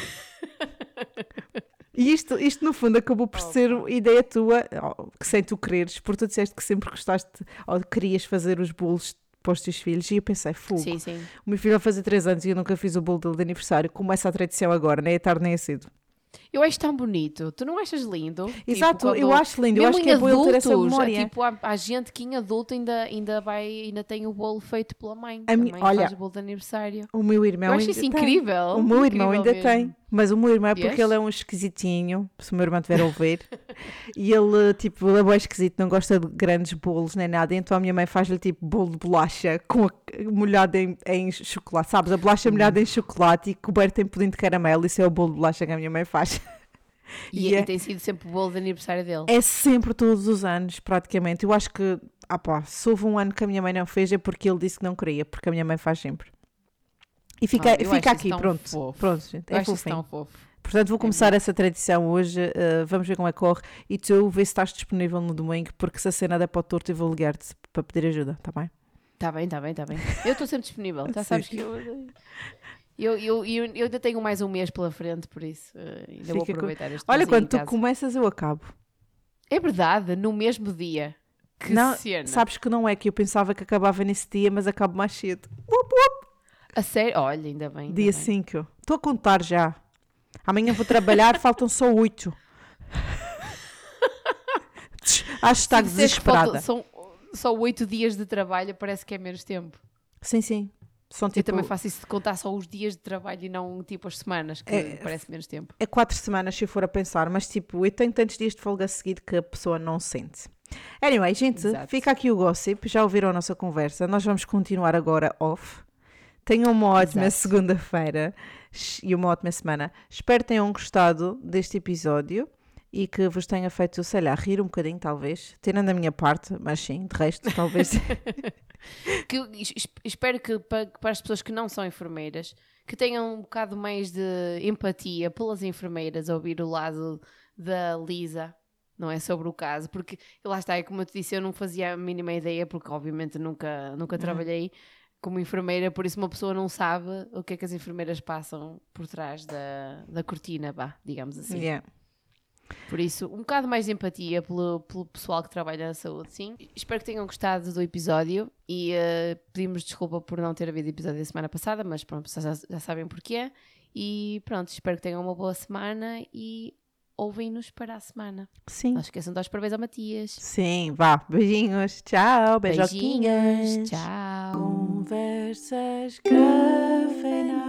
E isto, isto no fundo acabou por ser ideia tua, que sem tu quereres, porque tu disseste que sempre gostaste ou querias fazer os bolos para os teus filhos e eu pensei, fogo, Sim, sim. o meu filho vai fazer 3 anos e eu nunca fiz o bolo dele de aniversário, começa a tradição agora, nem é tarde nem é cedo. Eu acho tão bonito. Tu não achas lindo? Tipo, Exato, quando- eu acho lindo, eu acho que é bom ele ter essa adultos, memória. Tipo, há, há gente que em adulto ainda, ainda, vai, ainda tem o bolo feito pela mãe. A A mãe olha, faz o bolo de aniversário. O meu irmão eu acho ainda isso tem. incrível. O meu irmão ainda mesmo. tem, mas o meu irmão é porque Vês? ele é um esquisitinho, se o meu irmão tiver a ouvir, e ele, tipo, ele é bem esquisito, não gosta de grandes bolos nem nada, então a minha mãe faz-lhe tipo bolo de bolacha com a, molhado em, em chocolate, sabes? A bolacha molhada em chocolate e coberta em pudim de caramelo, isso é o bolo de bolacha que a minha mãe faz. E, E é- tem sido sempre o bolo de aniversário dele. É sempre todos os anos, praticamente. Eu acho que, ah pá, se houve um ano que a minha mãe não fez é porque ele disse que não queria, porque a minha mãe faz sempre. E fica, Ah, fica aqui, pronto. fofo. Pronto, gente, Eu é acho fofinho. tão fofo. Portanto, vou É começar essa tradição hoje. uh, vamos ver como é que corre. E tu vê se estás disponível no domingo, porque se a cena der para o torto, eu vou ligar-te para pedir ajuda, tá bem? Está bem, está bem, está bem. Eu estou sempre disponível. Já sabes que eu, eu, eu, eu, eu ainda tenho mais um mês pela frente, por isso eh, ainda vou Fica com- aproveitar este Olha, quando tu casa. começas, eu acabo. É verdade, no mesmo dia. Que Não, cena. Sabes que não é que eu pensava que acabava nesse dia, mas acabo mais cedo. A sério? Olha, ainda bem. ainda Dia bem. 5. Estou a contar já. Amanhã vou trabalhar, faltam só 8. Hashtag Se disseres que falta- desesperada. São só oito dias de trabalho, parece que é menos tempo. Sim, sim. São Eu tipo. também faço isso de contar só os dias de trabalho e não tipo as semanas, que É- parece menos tempo. É quatro semanas se eu for a pensar, mas tipo, eu tenho tantos dias de folga a seguir que a pessoa não sente. Anyway, gente, Exato. fica aqui o gossip. Já ouviram a nossa conversa? Nós vamos continuar agora off. Tenham uma ótima segunda-feira e uma ótima semana. Espero que tenham gostado deste episódio e que vos tenha feito, sei lá, rir um bocadinho, talvez. Tirando a minha parte, mas sim, de resto, talvez. Que espero que para, para as pessoas que não são enfermeiras, que tenham um bocado mais de empatia pelas enfermeiras a ouvir o lado da Lisa, não é? Sobre o caso, porque lá está, é como eu te disse, eu não fazia a mínima ideia, porque obviamente nunca, nunca trabalhei como enfermeira, por isso uma pessoa não sabe o que é que as enfermeiras passam por trás da, da cortina, vá, digamos assim. Yeah. Por isso, um bocado mais de empatia pelo, pelo pessoal que trabalha na saúde, sim. Espero que tenham gostado do episódio e eh, pedimos desculpa por não ter havido episódio da semana passada, mas pronto, já, já sabem porquê. E pronto, espero que tenham uma boa semana e ouvem-nos para a semana. Sim. Não esqueçam de dar os parabéns ao Matias. Sim, vá. Beijinhos. Tchau. Beijoquinhas. Tchau. Conversas cafeinadas.